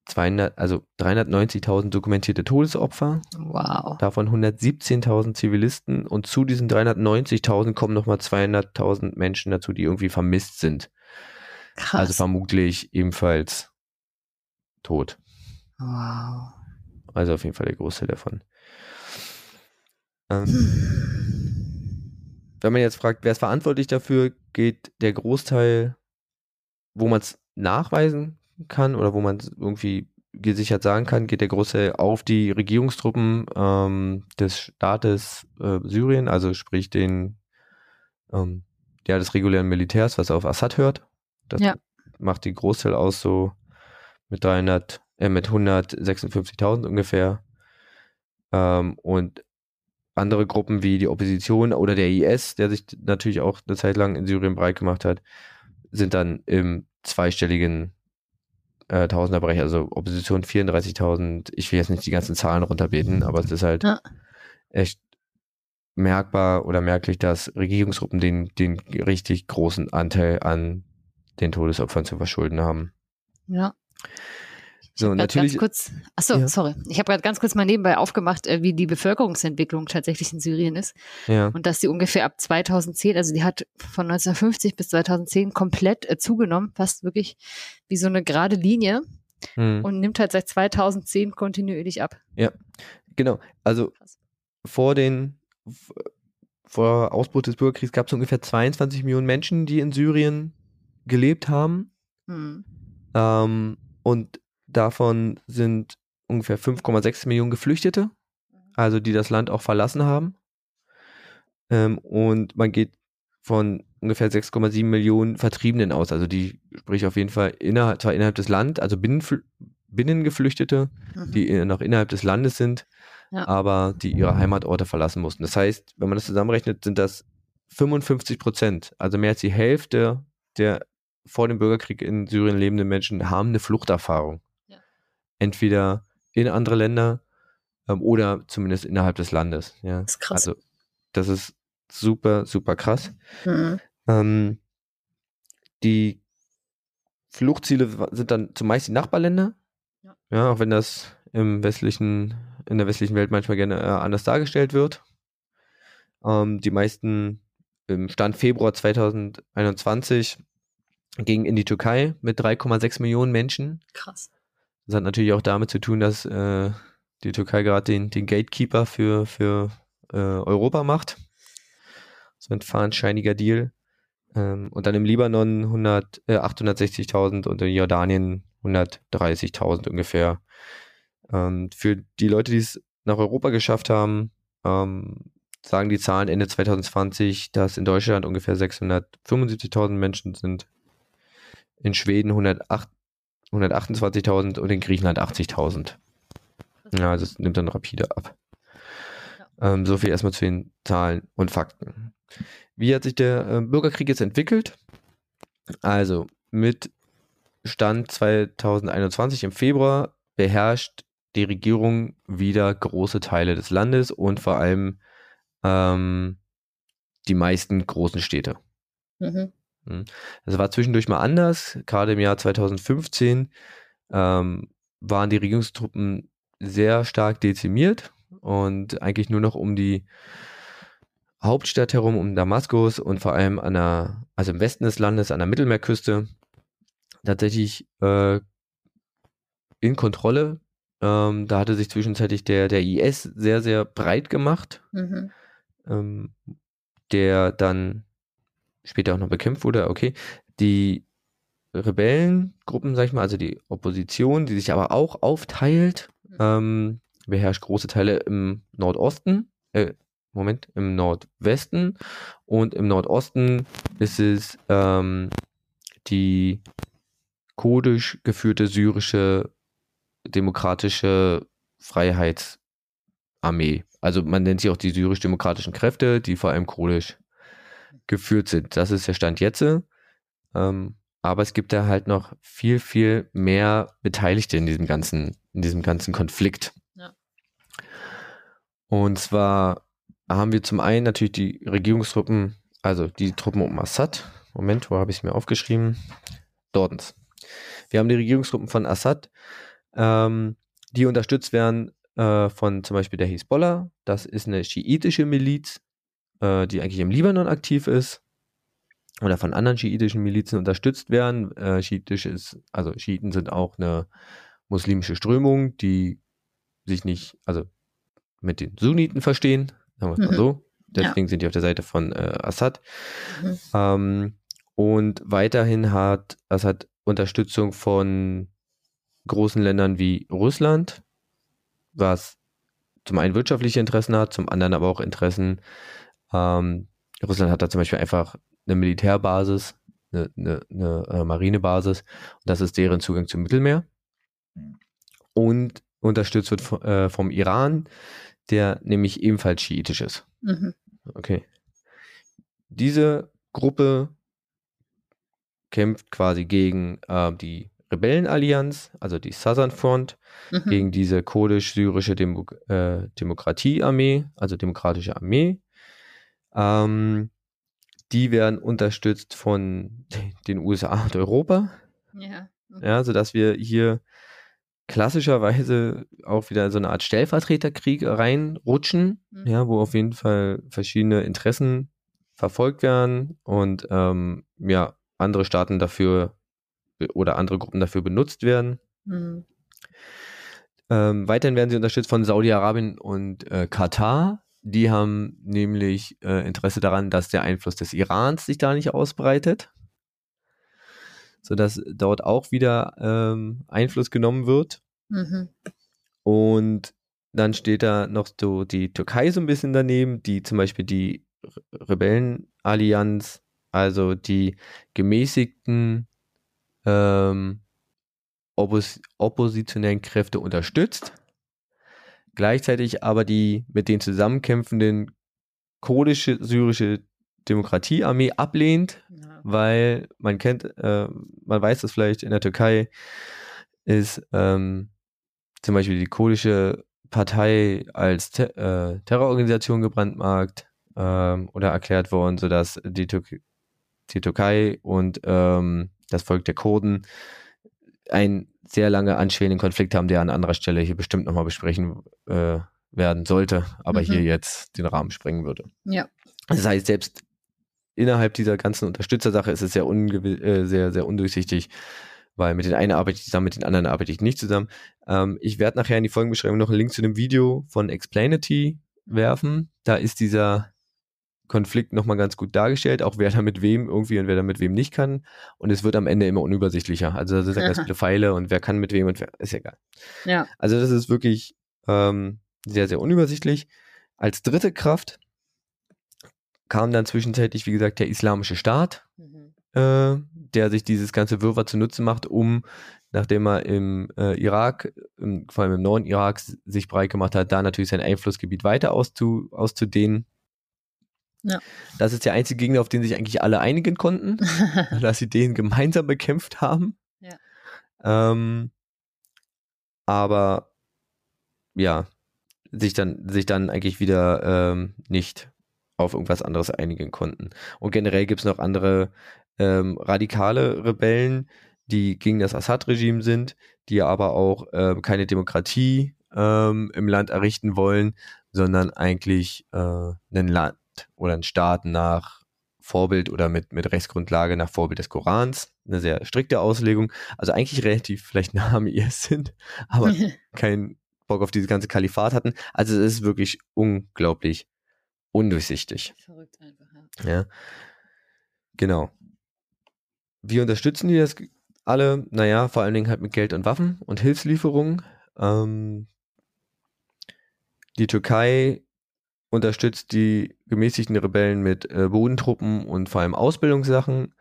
200, also 390.000 dokumentierte Todesopfer. Wow. Davon 117.000 Zivilisten und zu diesen 390.000 kommen nochmal 200.000 Menschen dazu, die irgendwie vermisst sind. Krass. Also vermutlich ebenfalls tot. Wow. Also auf jeden Fall der Großteil davon. Ähm, [LAUGHS] wenn man jetzt fragt, wer ist verantwortlich dafür, geht der Großteil, wo man es nachweisen kann oder wo man irgendwie gesichert sagen kann, geht der Großteil auf die Regierungstruppen ähm, des Staates äh, Syrien, also sprich den ähm, ja, des regulären Militärs, was auf Assad hört. Das ja. macht die Großteil aus so mit 300, äh, mit 156.000 ungefähr. Ähm, und andere Gruppen wie die Opposition oder der IS, der sich natürlich auch eine Zeit lang in Syrien breit gemacht hat, sind dann im zweistelligen äh, Tausenderbereich, also Opposition 34.000. Ich will jetzt nicht die ganzen Zahlen runterbeten, aber es ist halt ja. echt merkbar oder merklich, dass Regierungsgruppen den, den richtig großen Anteil an den Todesopfern zu verschulden haben. Ja. So, natürlich. Kurz, achso, ja. sorry. Ich habe gerade ganz kurz mal nebenbei aufgemacht, äh, wie die Bevölkerungsentwicklung tatsächlich in Syrien ist. Ja. Und dass die ungefähr ab 2010, also die hat von 1950 bis 2010 komplett äh, zugenommen, fast wirklich wie so eine gerade Linie. Hm. Und nimmt halt seit 2010 kontinuierlich ab. Ja, genau. Also Krass. vor den vor Ausbruch des Bürgerkriegs gab es ungefähr 22 Millionen Menschen, die in Syrien gelebt haben. Hm. Ähm, und davon sind ungefähr 5,6 Millionen Geflüchtete, also die das Land auch verlassen haben. Ähm, und man geht von ungefähr 6,7 Millionen Vertriebenen aus. Also die, sprich auf jeden Fall innerhalb, zwar innerhalb des Landes, also Binnenfl Binnengeflüchtete, Mhm. die noch innerhalb des Landes sind, Ja. aber die ihre Heimatorte verlassen mussten. Das heißt, wenn man das zusammenrechnet, sind das 55 Prozent, also mehr als die Hälfte der vor dem Bürgerkrieg in Syrien lebenden Menschen haben eine Fluchterfahrung. Entweder in andere Länder ähm, oder zumindest innerhalb des Landes. Ja. Das ist krass. Also das ist super, super krass. Mhm. Ähm, die Fluchtziele sind dann zumeist die Nachbarländer. Ja. Ja, auch wenn das im westlichen, in der westlichen Welt manchmal gerne äh, anders dargestellt wird. Ähm, die meisten im Stand Februar 2021 gingen in die Türkei mit 3,6 Millionen Menschen. Krass. Das hat natürlich auch damit zu tun, dass äh, die Türkei gerade den, den Gatekeeper für, für äh, Europa macht. So ein fahnenscheiniger Deal. Ähm, und dann im Libanon 100, äh, 860.000 und in Jordanien 130.000 ungefähr. Ähm, für die Leute, die es nach Europa geschafft haben, ähm, sagen die Zahlen Ende 2020, dass in Deutschland ungefähr 675.000 Menschen sind, in Schweden 108 128.000 und in Griechenland 80.000. Ja, also es nimmt dann rapide ab. Ähm, so viel erstmal zu den Zahlen und Fakten. Wie hat sich der äh, Bürgerkrieg jetzt entwickelt? Also mit Stand 2021 im Februar beherrscht die Regierung wieder große Teile des Landes und vor allem ähm, die meisten großen Städte. Mhm. Das war zwischendurch mal anders. Gerade im Jahr 2015 ähm, waren die Regierungstruppen sehr stark dezimiert und eigentlich nur noch um die Hauptstadt herum, um Damaskus und vor allem an der, also im Westen des Landes, an der Mittelmeerküste, tatsächlich äh, in Kontrolle. Ähm, da hatte sich zwischenzeitlich der, der IS sehr, sehr breit gemacht Mhm. ähm, der dann später auch noch bekämpft wurde, okay. Die Rebellengruppen, sag ich mal, also die Opposition, die sich aber auch aufteilt, ähm, beherrscht große Teile im Nordosten, äh, Moment, im Nordwesten und im Nordosten ist es ähm, die kurdisch geführte syrische demokratische Freiheitsarmee. Also man nennt sie auch die syrisch-demokratischen Kräfte, die vor allem kurdisch geführt sind. Das ist der Stand jetzt. Ähm, aber es gibt da halt noch viel, viel mehr Beteiligte in diesem ganzen, in diesem ganzen Konflikt. Ja. Und zwar haben wir zum einen natürlich die Regierungstruppen, also die Truppen um Assad. Moment, wo habe ich es mir aufgeschrieben? Dortens. Wir haben die Regierungstruppen von Assad, ähm, die unterstützt werden äh, von zum Beispiel der Hisbollah. Das ist eine schiitische Miliz, äh, die eigentlich im Libanon aktiv ist oder von anderen schiitischen Milizen unterstützt werden. Äh, Schiitisch ist, also Schiiten sind auch eine muslimische Strömung, die sich nicht, also mit den Sunniten verstehen, sagen wir es mal Mhm. so. Deswegen sind die auf der Seite von äh, Assad. Mhm. Ähm, und weiterhin hat Assad Unterstützung von großen Ländern wie Russland, was zum einen wirtschaftliche Interessen hat, zum anderen aber auch Interessen. Ähm, Russland hat da zum Beispiel einfach eine Militärbasis, eine, eine, eine äh, Marinebasis und das ist deren Zugang zum Mittelmeer. Und unterstützt wird von, äh, vom Iran, der nämlich ebenfalls schiitisch ist. Mhm. Okay. Diese Gruppe kämpft quasi gegen äh, die Rebellenallianz, also die Southern Front, Mhm. gegen diese kurdisch-syrische Demo äh, Demokratiearmee, also demokratische Armee. Ähm, die werden unterstützt von [LAUGHS] den USA und Europa, Ja. Ja, sodass wir hier klassischerweise auch wieder so eine Art Stellvertreterkrieg reinrutschen, Mhm. ja, wo auf jeden Fall verschiedene Interessen verfolgt werden und ähm, ja, andere Staaten dafür oder andere Gruppen dafür benutzt werden. Mhm. Ähm, weiterhin werden sie unterstützt von Saudi-Arabien und äh, Katar, Die haben nämlich äh, Interesse daran, dass der Einfluss des Irans sich da nicht ausbreitet, sodass dort auch wieder ähm, Einfluss genommen wird. Mhm. Und dann steht da noch so die Türkei so ein bisschen daneben, die zum Beispiel die Rebellenallianz, also die gemäßigten ähm, oppos oppositionellen Kräfte unterstützt, gleichzeitig aber die mit den zusammenkämpfenden kurdische syrische Demokratiearmee ablehnt, Ja. weil man kennt, äh, man weiß das vielleicht in der Türkei ist ähm, zum Beispiel die kurdische Partei als Te äh, Terrororganisation gebrandmarkt ähm, oder erklärt worden, sodass die, Türk die Türkei und ähm, das Volk der Kurden einen sehr lange anschwelenden Konflikt haben, der an anderer Stelle hier bestimmt nochmal besprechen äh, werden sollte, aber Mhm. hier jetzt den Rahmen sprengen würde. Ja. Das heißt, selbst innerhalb dieser ganzen Unterstützersache ist es sehr, äh, sehr, sehr undurchsichtig, weil mit den einen arbeite ich zusammen, mit den anderen arbeite ich nicht zusammen. Ähm, ich werde nachher in die Folgenbeschreibung noch einen Link zu dem Video von Explainity werfen. Da ist dieser Konflikt nochmal ganz gut dargestellt, auch wer da mit wem irgendwie und wer da mit wem nicht kann. Und es wird am Ende immer unübersichtlicher. Also da sind dann ganz viele Pfeile und wer kann mit wem und wer, ist ja egal. Ja. Also das ist wirklich ähm, sehr, sehr unübersichtlich. Als dritte Kraft kam dann zwischenzeitlich, wie gesagt, der Islamische Staat, Mhm. äh, der sich dieses ganze Wirrwarr zunutze macht, um, nachdem er im äh, Irak, im, vor allem im Norden Iraks, sich breit gemacht hat, da natürlich sein Einflussgebiet weiter auszu, auszudehnen. Ja. Das ist der einzige Gegner, auf den sich eigentlich alle einigen konnten, [LAUGHS] dass sie den gemeinsam bekämpft haben. Ja. Ähm, aber ja, sich dann, sich dann eigentlich wieder ähm, nicht auf irgendwas anderes einigen konnten. Und generell gibt es noch andere ähm, radikale Rebellen, die gegen das Assad-Regime sind, die aber auch ähm, keine Demokratie ähm, im Land errichten wollen, sondern eigentlich äh, ein Oder einen Staat nach Vorbild oder mit, mit Rechtsgrundlage nach Vorbild des Korans. Eine sehr strikte Auslegung. Also eigentlich relativ vielleicht nah am IS sind, [LAUGHS] aber [LAUGHS] keinen Bock auf dieses ganze Kalifat hatten. Also es ist wirklich unglaublich undurchsichtig. Verrückt einfach, ja. Ja. Genau. Wie unterstützen die das alle? Naja, vor allen Dingen halt mit Geld und Waffen und Hilfslieferungen. Ähm, die Türkei unterstützt die gemäßigten Rebellen mit äh, Bodentruppen und vor allem Ausbildungssachen.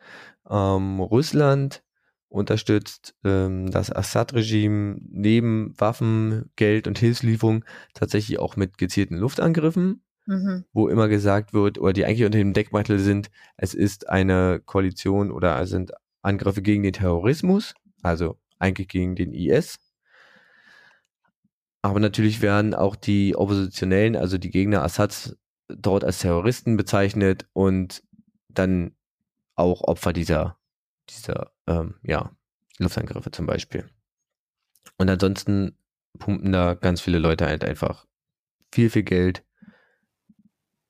Ähm, Russland unterstützt ähm, das Assad-Regime neben Waffen, Geld und Hilfslieferung tatsächlich auch mit gezielten Luftangriffen Mhm. wo immer gesagt wird, oder die eigentlich unter dem Deckmantel sind, es ist eine Koalition oder es sind Angriffe gegen den Terrorismus, also eigentlich gegen den IS. Aber natürlich werden auch die Oppositionellen, also die Gegner Assads, dort als Terroristen bezeichnet und dann auch Opfer dieser, dieser ähm, ja, Luftangriffe zum Beispiel. Und ansonsten pumpen da ganz viele Leute halt einfach viel, viel Geld,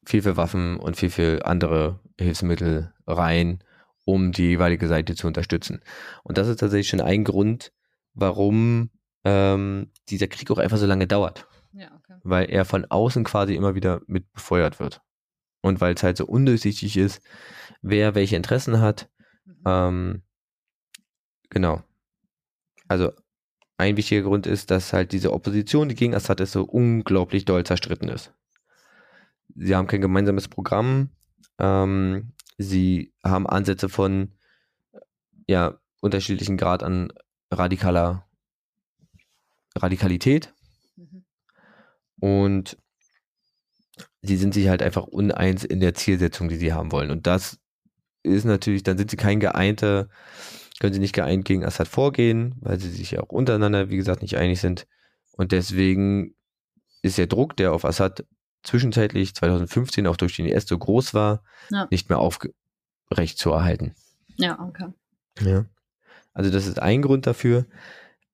viel, viel Waffen und viel, viel andere Hilfsmittel rein, um die jeweilige Seite zu unterstützen. Und das ist tatsächlich schon ein Grund, warum ähm, dieser Krieg auch einfach so lange dauert Ja, okay. weil er von außen quasi immer wieder mit befeuert wird. Und weil es halt so undurchsichtig ist, wer welche Interessen hat. Mhm. Ähm, genau. Also ein wichtiger Grund ist, dass halt diese Opposition, die gegen Assad ist, so unglaublich doll zerstritten ist. Sie haben kein gemeinsames Programm. Ähm, sie haben Ansätze von ja, unterschiedlichen Grad an radikaler Radikalität Mhm. und sie sind sich halt einfach uneins in der Zielsetzung, die sie haben wollen. Und das ist natürlich, dann sind sie kein geeinter, können sie nicht geeint gegen Assad vorgehen, weil sie sich ja auch untereinander, wie gesagt, nicht einig sind. Und deswegen ist der Druck, der auf Assad zwischenzeitlich 2015 auch durch den IS so groß war, Ja. nicht mehr aufrecht zu erhalten. Ja, okay. Ja. Also das ist ein Grund dafür.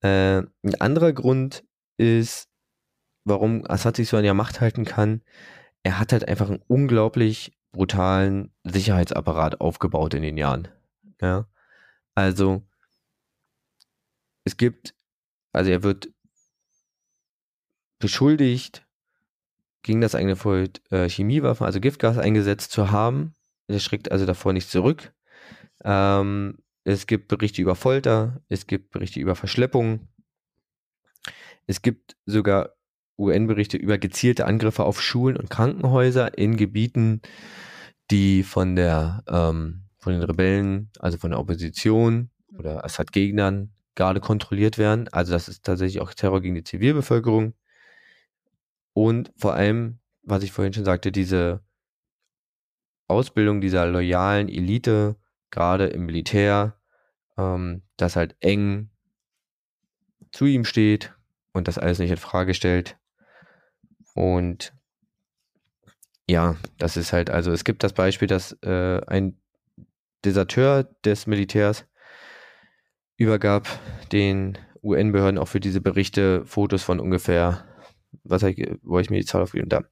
Äh, ein anderer Grund ist, warum Assad sich so an der Macht halten kann. Er hat halt einfach einen unglaublich brutalen Sicherheitsapparat aufgebaut in den Jahren. Ja. Also es gibt, also er wird beschuldigt, gegen das eigene Volk äh, Chemiewaffen, also Giftgas eingesetzt zu haben. Er schreckt also davor nicht zurück. Ähm, es gibt Berichte über Folter, es gibt Berichte über Verschleppung. Es gibt sogar UN-Berichte über gezielte Angriffe auf Schulen und Krankenhäuser in Gebieten, die von der ähm, von den Rebellen, also von der Opposition oder Assad-Gegnern gerade kontrolliert werden. Also das ist tatsächlich auch Terror gegen die Zivilbevölkerung. Und vor allem, was ich vorhin schon sagte, diese Ausbildung dieser loyalen Elite, gerade im Militär, ähm, das halt eng zu ihm steht und das alles nicht in Frage stellt. Und ja, das ist halt, also es gibt das Beispiel, dass äh, ein Deserteur des Militärs übergab den UN-Behörden auch für diese Berichte Fotos von ungefähr, was ich, wo ich mir die Zahl aufgegeben da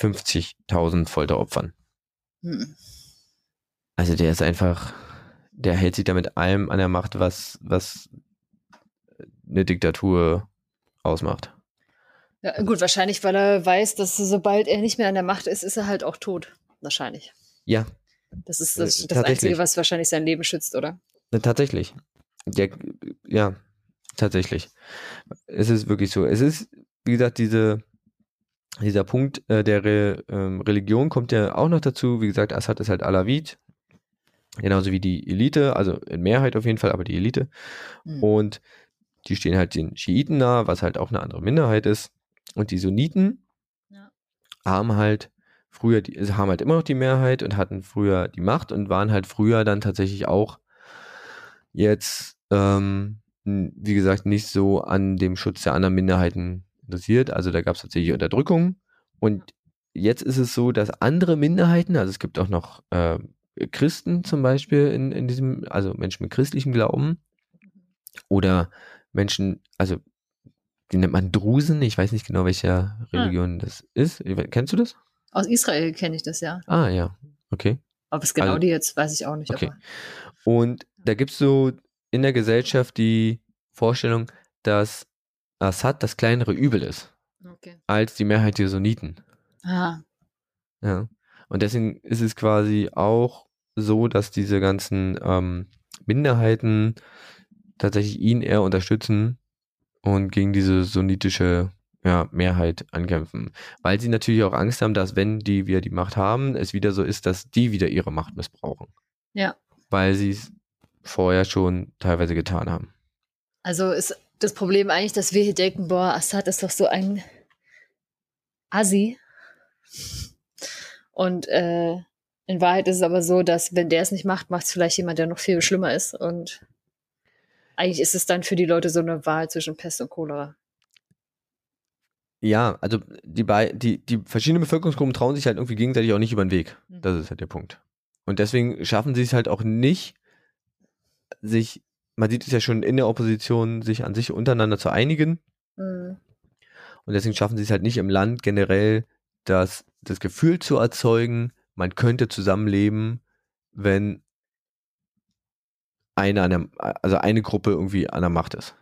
50.000 Folteropfern. Hm. Also der ist einfach, der hält sich damit allem an der Macht, was, was eine Diktatur ausmacht. Ja, gut, wahrscheinlich, weil er weiß, dass sobald er nicht mehr an der Macht ist, ist er halt auch tot. Wahrscheinlich. Ja. Das ist das, das Einzige, was wahrscheinlich sein Leben schützt, oder? Tatsächlich. Der, ja, tatsächlich. Es ist wirklich so. Es ist, wie gesagt, diese, dieser Punkt äh, der Re, ähm, Religion kommt ja auch noch dazu. Wie gesagt, Assad ist halt Alawit. Genauso wie die Elite, also in Mehrheit auf jeden Fall, aber die Elite. Mhm. Und die stehen halt den Schiiten nah, was halt auch eine andere Minderheit ist. Und die Sunniten ja. haben halt früher, die, also haben halt immer noch die Mehrheit und hatten früher die Macht und waren halt früher dann tatsächlich auch jetzt, ähm, wie gesagt, nicht so an dem Schutz der anderen Minderheiten interessiert. Also da gab es tatsächlich Unterdrückung. Und jetzt ist es so, dass andere Minderheiten, also es gibt auch noch äh, Christen zum Beispiel in, in diesem, also Menschen mit christlichem Glauben oder Menschen, also die nennt man Drusen, ich weiß nicht genau, welcher ah. Religion ah. das ist. Kennst du das? Aus Israel kenne ich das ja. Ah ja, okay. Ob es genau also, die jetzt, weiß ich auch nicht. Okay. Und da gibt es so in der Gesellschaft die Vorstellung, dass Assad das kleinere Übel ist. Okay. Als die Mehrheit der Sunniten. Ah. Ja. Und deswegen ist es quasi auch so, dass diese ganzen ähm, Minderheiten tatsächlich ihn eher unterstützen und gegen diese sunnitische ja, Mehrheit ankämpfen. Weil sie natürlich auch Angst haben, dass wenn die wieder die Macht haben, es wieder so ist, dass die wieder ihre Macht missbrauchen. Ja. Weil sie es vorher schon teilweise getan haben. Also ist das Problem eigentlich, dass wir hier denken, boah, Assad ist doch so ein Assi. Und äh, in Wahrheit ist es aber so, dass wenn der es nicht macht, macht es vielleicht jemand, der noch viel schlimmer ist. Und eigentlich ist es dann für die Leute so eine Wahl zwischen Pest und Cholera. Ja, also die, die, die verschiedenen Bevölkerungsgruppen trauen sich halt irgendwie gegenseitig auch nicht über den Weg. Mhm. Das ist halt der Punkt. Und deswegen schaffen sie es halt auch nicht, sich, man sieht es ja schon in der Opposition, sich an sich untereinander zu einigen. Mhm. Und deswegen schaffen sie es halt nicht im Land generell, das, das Gefühl zu erzeugen, man könnte zusammenleben, wenn eine an der, also eine Gruppe irgendwie an der Macht ist.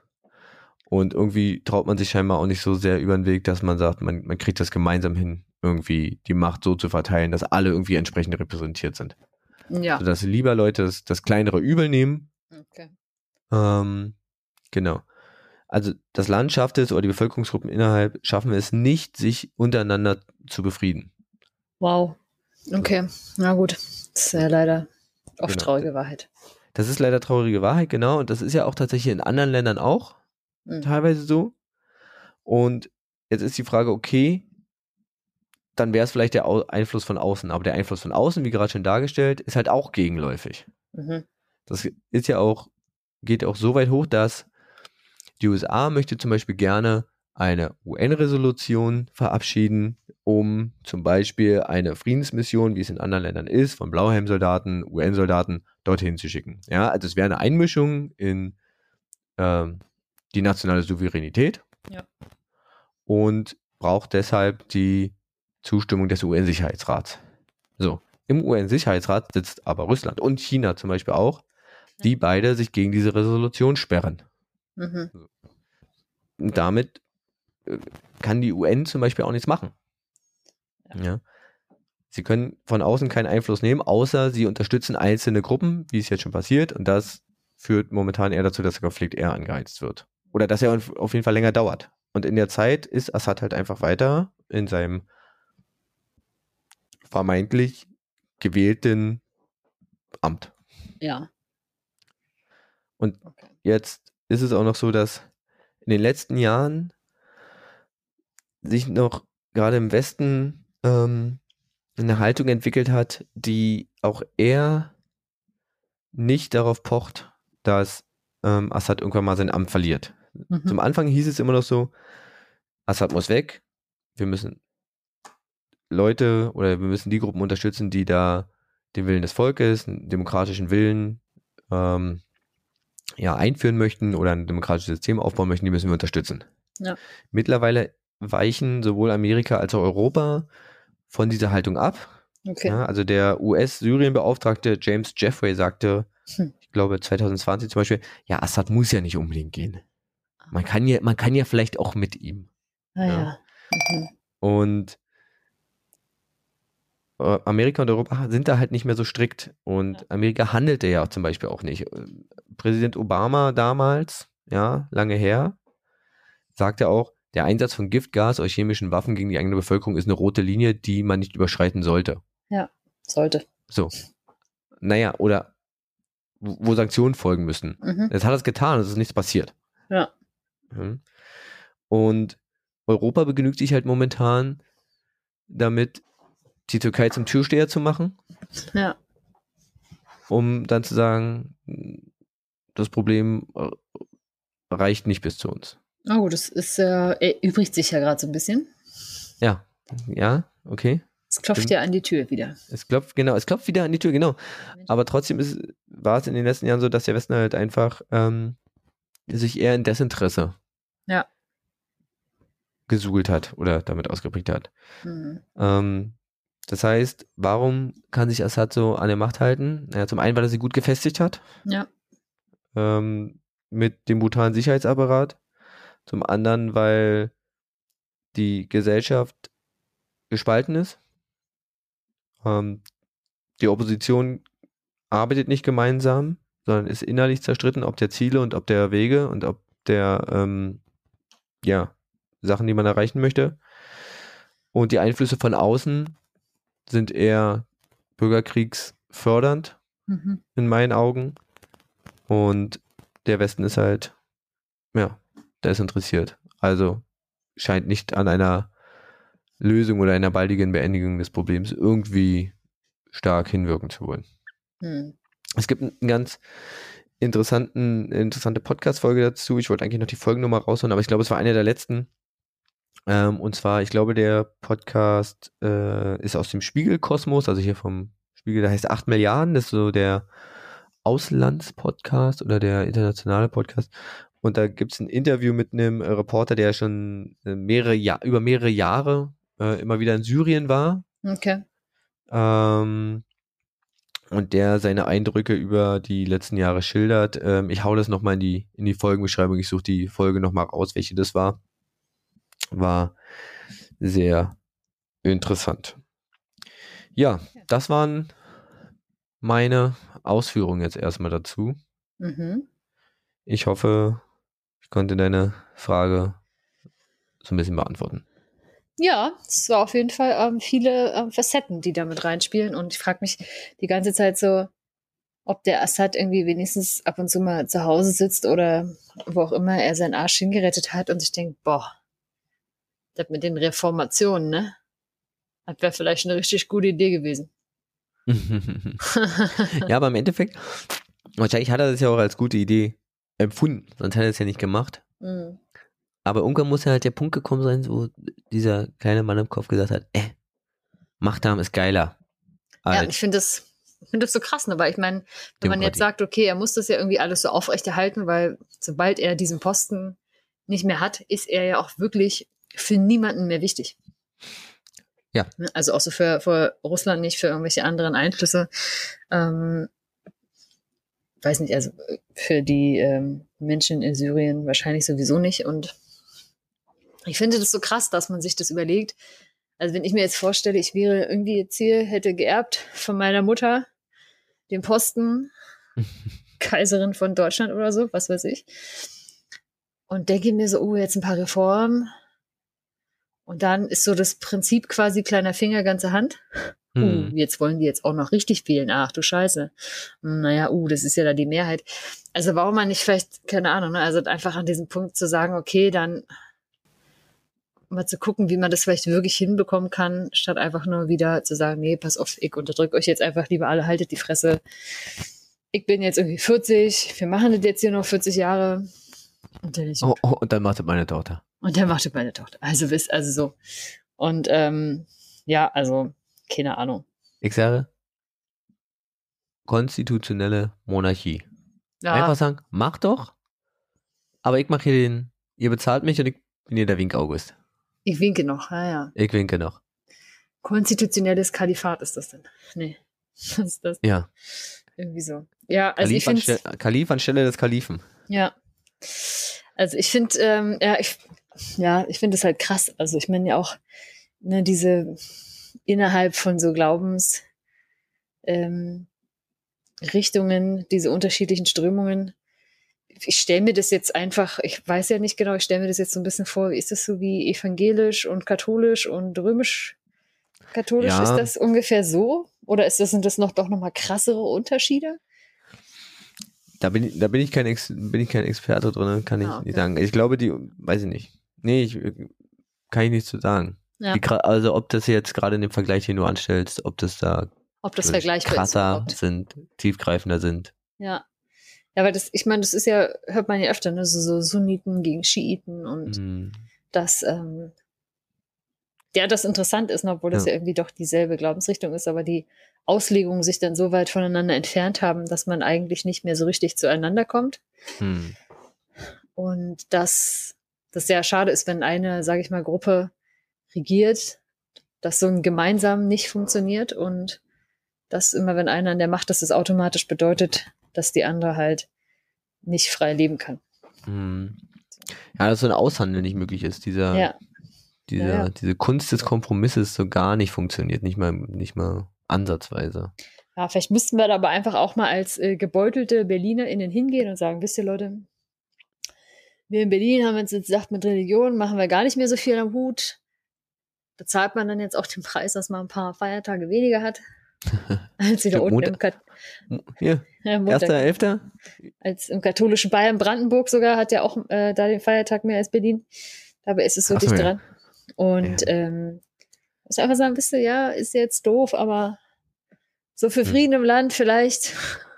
Und irgendwie traut man sich scheinbar auch nicht so sehr über den Weg, dass man sagt, man, man kriegt das gemeinsam hin, irgendwie die Macht so zu verteilen, dass alle irgendwie entsprechend repräsentiert sind. Ja. Sodass lieber Leute das, das kleinere Übel nehmen. Okay. Ähm, genau. Also das Land schafft es oder die Bevölkerungsgruppen innerhalb schaffen es nicht, sich untereinander zu befrieden. Wow. Okay. Na gut. Das ist ja leider oft genau. traurige Wahrheit. Das ist leider traurige Wahrheit, genau. Und das ist ja auch tatsächlich in anderen Ländern auch mhm. teilweise so. Und jetzt ist die Frage, okay, dann wäre es vielleicht der Einfluss von außen. Aber der Einfluss von außen, wie gerade schon dargestellt, ist halt auch gegenläufig. Mhm. Das ist ja auch, geht auch so weit hoch, dass die USA möchte zum Beispiel gerne eine UN-Resolution verabschieden, um zum Beispiel eine Friedensmission, wie es in anderen Ländern ist, von Blauhelmsoldaten, UN-Soldaten dorthin zu schicken. Ja, also es wäre eine Einmischung in ähm, die nationale Souveränität ja. und braucht deshalb die Zustimmung des UN-Sicherheitsrats. So, im UN-Sicherheitsrat sitzt aber Russland und China zum Beispiel auch, die beide sich gegen diese Resolution sperren. Mhm. Und damit kann die UN zum Beispiel auch nichts machen. Ja. ja. Sie können von außen keinen Einfluss nehmen, außer sie unterstützen einzelne Gruppen, wie es jetzt schon passiert. Und das führt momentan eher dazu, dass der Konflikt eher angeheizt wird. Oder dass er auf jeden Fall länger dauert. Und in der Zeit ist Assad halt einfach weiter in seinem vermeintlich gewählten Amt. Ja. Und okay. jetzt ist es auch noch so, dass in den letzten Jahren sich noch gerade im Westen ähm, eine Haltung entwickelt hat, die auch eher nicht darauf pocht, dass ähm, Assad irgendwann mal sein Amt verliert. Mhm. Zum Anfang hieß es immer noch so, Assad muss weg, wir müssen Leute oder wir müssen die Gruppen unterstützen, die da den Willen des Volkes, einen demokratischen Willen ähm, ja, einführen möchten oder ein demokratisches System aufbauen möchten, die müssen wir unterstützen. Ja. Mittlerweile weichen sowohl Amerika als auch Europa von dieser Haltung ab. Okay. Ja, also der US-Syrien-Beauftragte James Jeffrey sagte, hm. ich glaube 2020 zum Beispiel, ja, Assad muss ja nicht unbedingt gehen. Man kann ja, man kann ja vielleicht auch mit ihm. Ah, ja. ja. Mhm. Und äh, Amerika und Europa sind da halt nicht mehr so strikt. Und Amerika handelte ja zum Beispiel auch nicht. Präsident Obama damals, ja, lange her, sagte auch, der Einsatz von Giftgas oder chemischen Waffen gegen die eigene Bevölkerung ist eine rote Linie, die man nicht überschreiten sollte. Ja, sollte. So. Naja, oder wo Sanktionen folgen müssen. Mhm. Jetzt hat er es getan, es ist nichts passiert. Ja. Mhm. Und Europa begnügt sich halt momentan damit, die Türkei zum Türsteher zu machen. Ja. Um dann zu sagen, das Problem reicht nicht bis zu uns. Oh, das ist äh, erübrigt sich ja gerade so ein bisschen. Ja, ja, okay. Es klopft ja an die Tür wieder. Es klopft, genau, es klopft wieder an die Tür, genau. Aber trotzdem ist, war es in den letzten Jahren so, dass der Westen halt einfach ähm, sich eher in Desinteresse ja. gesuhlt hat oder damit ausgeprägt hat. Mhm. Ähm, das heißt, warum kann sich Assad so an der Macht halten? Naja, zum einen, weil er sie gut gefestigt hat. Ja. Ähm, mit dem brutalen Sicherheitsapparat. Zum anderen, weil die Gesellschaft gespalten ist. Ähm, die Opposition arbeitet nicht gemeinsam, sondern ist innerlich zerstritten, ob der Ziele und ob der Wege und ob der, ähm, ja, Sachen, die man erreichen möchte. Und die Einflüsse von außen sind eher bürgerkriegsfördernd mhm. in meinen Augen. Und der Westen ist halt, ja, der ist interessiert. Also scheint nicht an einer Lösung oder einer baldigen Beendigung des Problems irgendwie stark hinwirken zu wollen. Hm. Es gibt einen ganz interessanten, interessante Podcast-Folge dazu. Ich wollte eigentlich noch die Folgennummer rausholen, aber ich glaube, es war eine der letzten. Ähm, und zwar, ich glaube, der Podcast äh, ist aus dem Spiegelkosmos, also hier vom Spiegel, der heißt 8 Milliarden, das ist so der Auslandspodcast oder der internationale Podcast. Und da gibt es ein Interview mit einem Reporter, der schon äh, mehrere Jahr, über mehrere Jahre äh, immer wieder in Syrien war. Okay. Ähm, und der seine Eindrücke über die letzten Jahre schildert. Ähm, ich hau das nochmal in die, in die Folgenbeschreibung. Ich suche die Folge nochmal raus, welche das war. War sehr interessant. Ja, das waren meine Ausführungen jetzt erstmal dazu. Mhm. Ich hoffe, ich konnte deine Frage so ein bisschen beantworten. Ja, es war auf jeden Fall ähm, viele ähm, Facetten, die damit reinspielen. Und ich frage mich die ganze Zeit so, ob der Assad irgendwie wenigstens ab und zu mal zu Hause sitzt oder wo auch immer er seinen Arsch hingerettet hat und sich denkt, boah, das mit den Reformationen, ne? Das wäre vielleicht eine richtig gute Idee gewesen. [LAUGHS] ja, aber im Endeffekt, wahrscheinlich hat er das ja auch als gute Idee empfunden, sonst hätte er es ja nicht gemacht. Mhm. Aber irgendwann muss ja halt der Punkt gekommen sein, wo dieser kleine Mann im Kopf gesagt hat, äh, Machthaben ist geiler. Ja, ich finde das, find das so krass, ne? weil ich meine, wenn man jetzt sagt, okay, er muss das ja irgendwie alles so aufrechterhalten, weil sobald er diesen Posten nicht mehr hat, ist er ja auch wirklich für niemanden mehr wichtig. Ja. Ne? Also auch so für, für Russland nicht, für irgendwelche anderen Einflüsse. Ähm, weiß nicht, also für die ähm, Menschen in Syrien wahrscheinlich sowieso nicht. Und ich finde das so krass, dass man sich das überlegt. Also wenn ich mir jetzt vorstelle, ich wäre irgendwie jetzt hier, hätte geerbt von meiner Mutter den Posten, [LAUGHS] Kaiserin von Deutschland oder so, was weiß ich. Und denke mir so, oh, jetzt ein paar Reformen. Und dann ist so das Prinzip quasi kleiner Finger, ganze Hand. Uh, jetzt wollen die jetzt auch noch richtig wählen. Ach du Scheiße. Hm, Naja, uh, das ist ja da die Mehrheit. Also warum man nicht vielleicht, keine Ahnung, ne? also einfach an diesem Punkt zu sagen, okay, dann mal zu gucken, wie man das vielleicht wirklich hinbekommen kann, statt einfach nur wieder zu sagen, nee, pass auf, ich unterdrücke euch jetzt einfach lieber alle, haltet die Fresse. Ich bin jetzt irgendwie 40, wir machen das jetzt hier noch 40 Jahre. Und dann, ist Oh, oh, und dann macht es meine Tochter. und dann macht das meine Tochter. Also wisst, also so. Und ähm, ja, also, keine Ahnung. Ich sage, konstitutionelle Monarchie. Ja, Einfach sagen, mach doch, aber ich mache hier den, ihr bezahlt mich und ich bin hier der Wink August. ich winke noch, ja, ja. Ich winke noch. Konstitutionelles Kalifat ist das denn? Nee. [LAUGHS] Was ist das? Ja. Irgendwie so. Ja, also ich Kalif, finde anstelle, Kalif anstelle des Kalifen. Ja. Also ich finde, ähm, ja, ich, ja, ich finde es halt krass. Also ich meine ja auch, ne, diese innerhalb von so Glaubens ähm, diese unterschiedlichen Strömungen. Ich stelle mir das jetzt einfach, ich weiß ja nicht genau, ich stelle mir das jetzt so ein bisschen vor, wie ist das so wie evangelisch und katholisch und römisch katholisch? Ja. Ist das ungefähr so? Oder ist das, sind das noch doch nochmal krassere Unterschiede? Da bin ich, da bin ich kein, Ex, bin ich kein Experte drin, kann ich Ah, okay. nicht sagen. Ich glaube, die, weiß ich nicht. Nee, ich, kann ich nicht zu sagen. Ja. Gra- also, ob das jetzt gerade in dem Vergleich, den du anstellst, ob das da Ob das vergleichbar ist krasser überhaupt? sind, tiefgreifender sind. Ja. Ja, weil das, ich meine, das ist ja, hört man ja öfter, ne, so, so Sunniten gegen Schiiten und Hm. das, ähm, ja, das interessant ist, ne, obwohl das Ja. ja irgendwie doch dieselbe Glaubensrichtung ist, aber die Auslegungen sich dann so weit voneinander entfernt haben, dass man eigentlich nicht mehr so richtig zueinander kommt. Hm. Und dass das sehr schade ist, wenn eine, sage ich mal, Gruppe regiert, dass so ein gemeinsam nicht funktioniert und dass immer, wenn einer an der Macht ist, es automatisch bedeutet, dass die andere halt nicht frei leben kann. Hm. Ja, dass so ein Aushandeln nicht möglich ist. Dieser, Ja, dieser, Ja, ja. diese Kunst des Kompromisses so gar nicht funktioniert. Nicht mal, nicht mal ansatzweise. ja, vielleicht müssten wir da aber einfach auch mal als äh, gebeutelte BerlinerInnen hingehen und sagen, wisst ihr Leute, wir in Berlin haben uns jetzt gesagt, mit Religion machen wir gar nicht mehr so viel am Hut. Da zahlt man dann jetzt auch den Preis, dass man ein paar Feiertage weniger hat. [LAUGHS] Als sie da Stimmt, unten Montag- im, Kat ja, Montag, erster, elfter? als im katholischen Bayern, Brandenburg sogar, hat ja auch äh, da den Feiertag mehr als Berlin. Dabei ist es so Ach so, dicht ja. dran. Und ähm, muss einfach sagen, wisst ihr, ja, ist jetzt doof, aber so für Hm. Frieden im Land vielleicht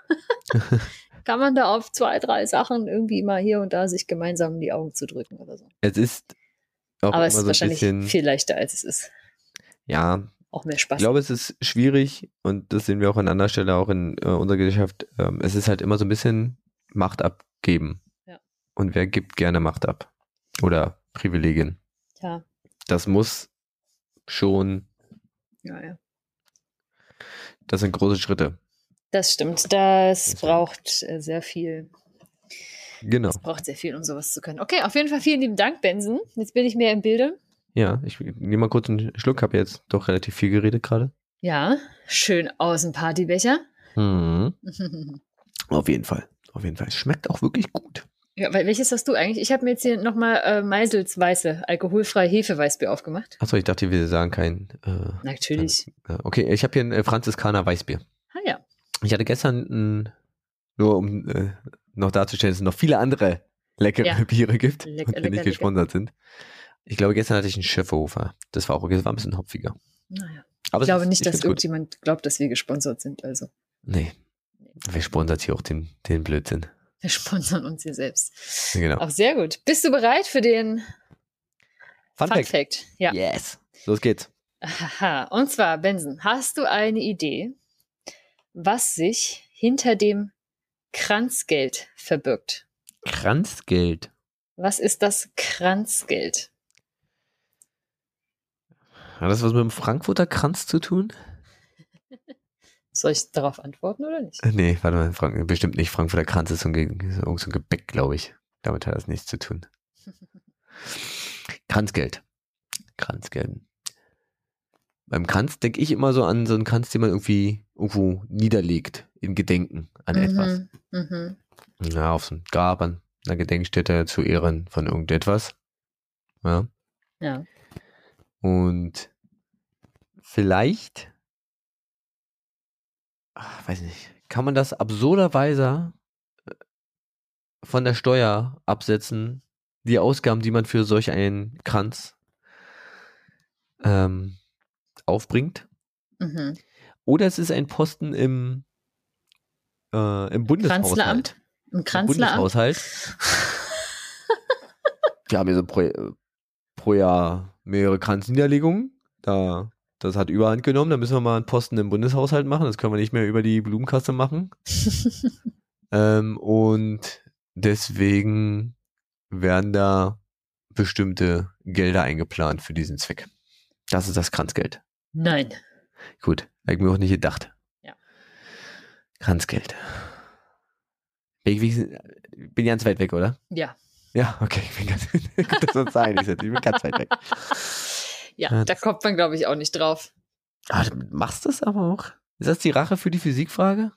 [LAUGHS] [LAUGHS] kann man da auf zwei, drei Sachen irgendwie mal hier und da sich gemeinsam in die Augen zu drücken oder so. Es ist auch aber es ist so ein wahrscheinlich bisschen, viel leichter, als es ist. ja, Auch mehr Spaß. Ich glaube, es ist schwierig und das sehen wir auch an anderer Stelle auch in äh, unserer Gesellschaft. Ähm, es ist halt immer so ein bisschen Macht abgeben. Ja. Und wer gibt gerne Macht ab? Oder Privilegien? ja, Das muss schon, ja, ja. das sind große Schritte. Das stimmt. Das braucht äh, sehr viel. Genau. Das braucht sehr viel, um sowas zu können. Okay, auf jeden Fall vielen lieben Dank, Benson. Jetzt bin ich mehr im Bilde. Ja, ich nehme mal kurz einen Schluck, habe jetzt doch relativ viel geredet gerade. Ja, schön aus dem Partybecher. Mhm. [LAUGHS] Auf jeden Fall. Auf jeden Fall. Schmeckt auch wirklich gut. ja, weil welches hast du eigentlich? Ich habe mir jetzt hier nochmal äh, Meisels weiße, alkoholfreie Hefeweißbier aufgemacht. Achso, ich dachte, wir sagen kein. Äh, Natürlich. äh, okay, ich habe hier ein äh, Franziskaner Weißbier. Ah ja. Ich hatte gestern, ein, nur um äh, noch darzustellen, dass es noch viele andere leckere Ja. Biere gibt Lecker, und die lecker, nicht lecker. gesponsert sind. Ich glaube, gestern hatte ich einen Schöfferhofer. Das war auch okay, das war ein bisschen hopfiger. Naja. Aber Ich glaube ist- nicht, dass find's gut. irgendjemand glaubt, dass wir gesponsert sind. Also, Nee. Wer sponsert hier auch den, den Blödsinn? wir sponsern uns hier selbst. Genau. Auch sehr gut. Bist du bereit für den Fun, Fun Fact. Fact? Ja. Yes. Los geht's. Aha. Und zwar, Benson, hast du eine Idee, was sich hinter dem Kranzgeld verbirgt? Kranzgeld. Was ist das Kranzgeld? Hat das was mit dem Frankfurter Kranz zu tun? [LAUGHS] Soll ich darauf antworten oder nicht? Äh, Nee, warte mal, Frank, bestimmt nicht. Frankfurter Kranz ist so ein, Ge- so ein Gebäck, glaube ich. Damit hat das nichts zu tun. [LAUGHS] Kranzgeld. Kranzgeld. Beim Kranz denke ich immer so an so einen Kranz, den man irgendwie irgendwo niederlegt, in Gedenken an etwas. Mhm. Ja, auf so einem Grab, an einer Gedenkstätte zu Ehren von irgendetwas. Ja. Ja. Und vielleicht, ach, weiß nicht, kann man das absurderweise äh, von der Steuer absetzen, die Ausgaben, die man für solch einen Kranz ähm, aufbringt. Mhm. Oder es ist ein Posten im, äh, im Bundeshaushalt. Kanzleramt? Im Im Kanzleramt? Bundeshaushalt. [LAUGHS] Wir haben ja so pro, pro Jahr mehrere Kranzniederlegungen. Da, das hat Überhand genommen. Da müssen wir mal einen Posten im Bundeshaushalt machen. Das können wir nicht mehr über die Blumenkasse machen. [LAUGHS] ähm, und deswegen werden da bestimmte Gelder eingeplant für diesen Zweck. Das ist das Kranzgeld. Nein. Gut, habe ich mir auch nicht gedacht. Ja. Kranzgeld. Ich bin ganz weit weg, oder? Ja. Ja, okay. Ich bin ganz, [LAUGHS] gut, dass wir uns da einig sind. Ich bin ganz weit weg. Ja, Ja, da kommt man, glaube ich, auch nicht drauf. Ah, du machst das aber auch. Ist das die Rache für die Physikfrage?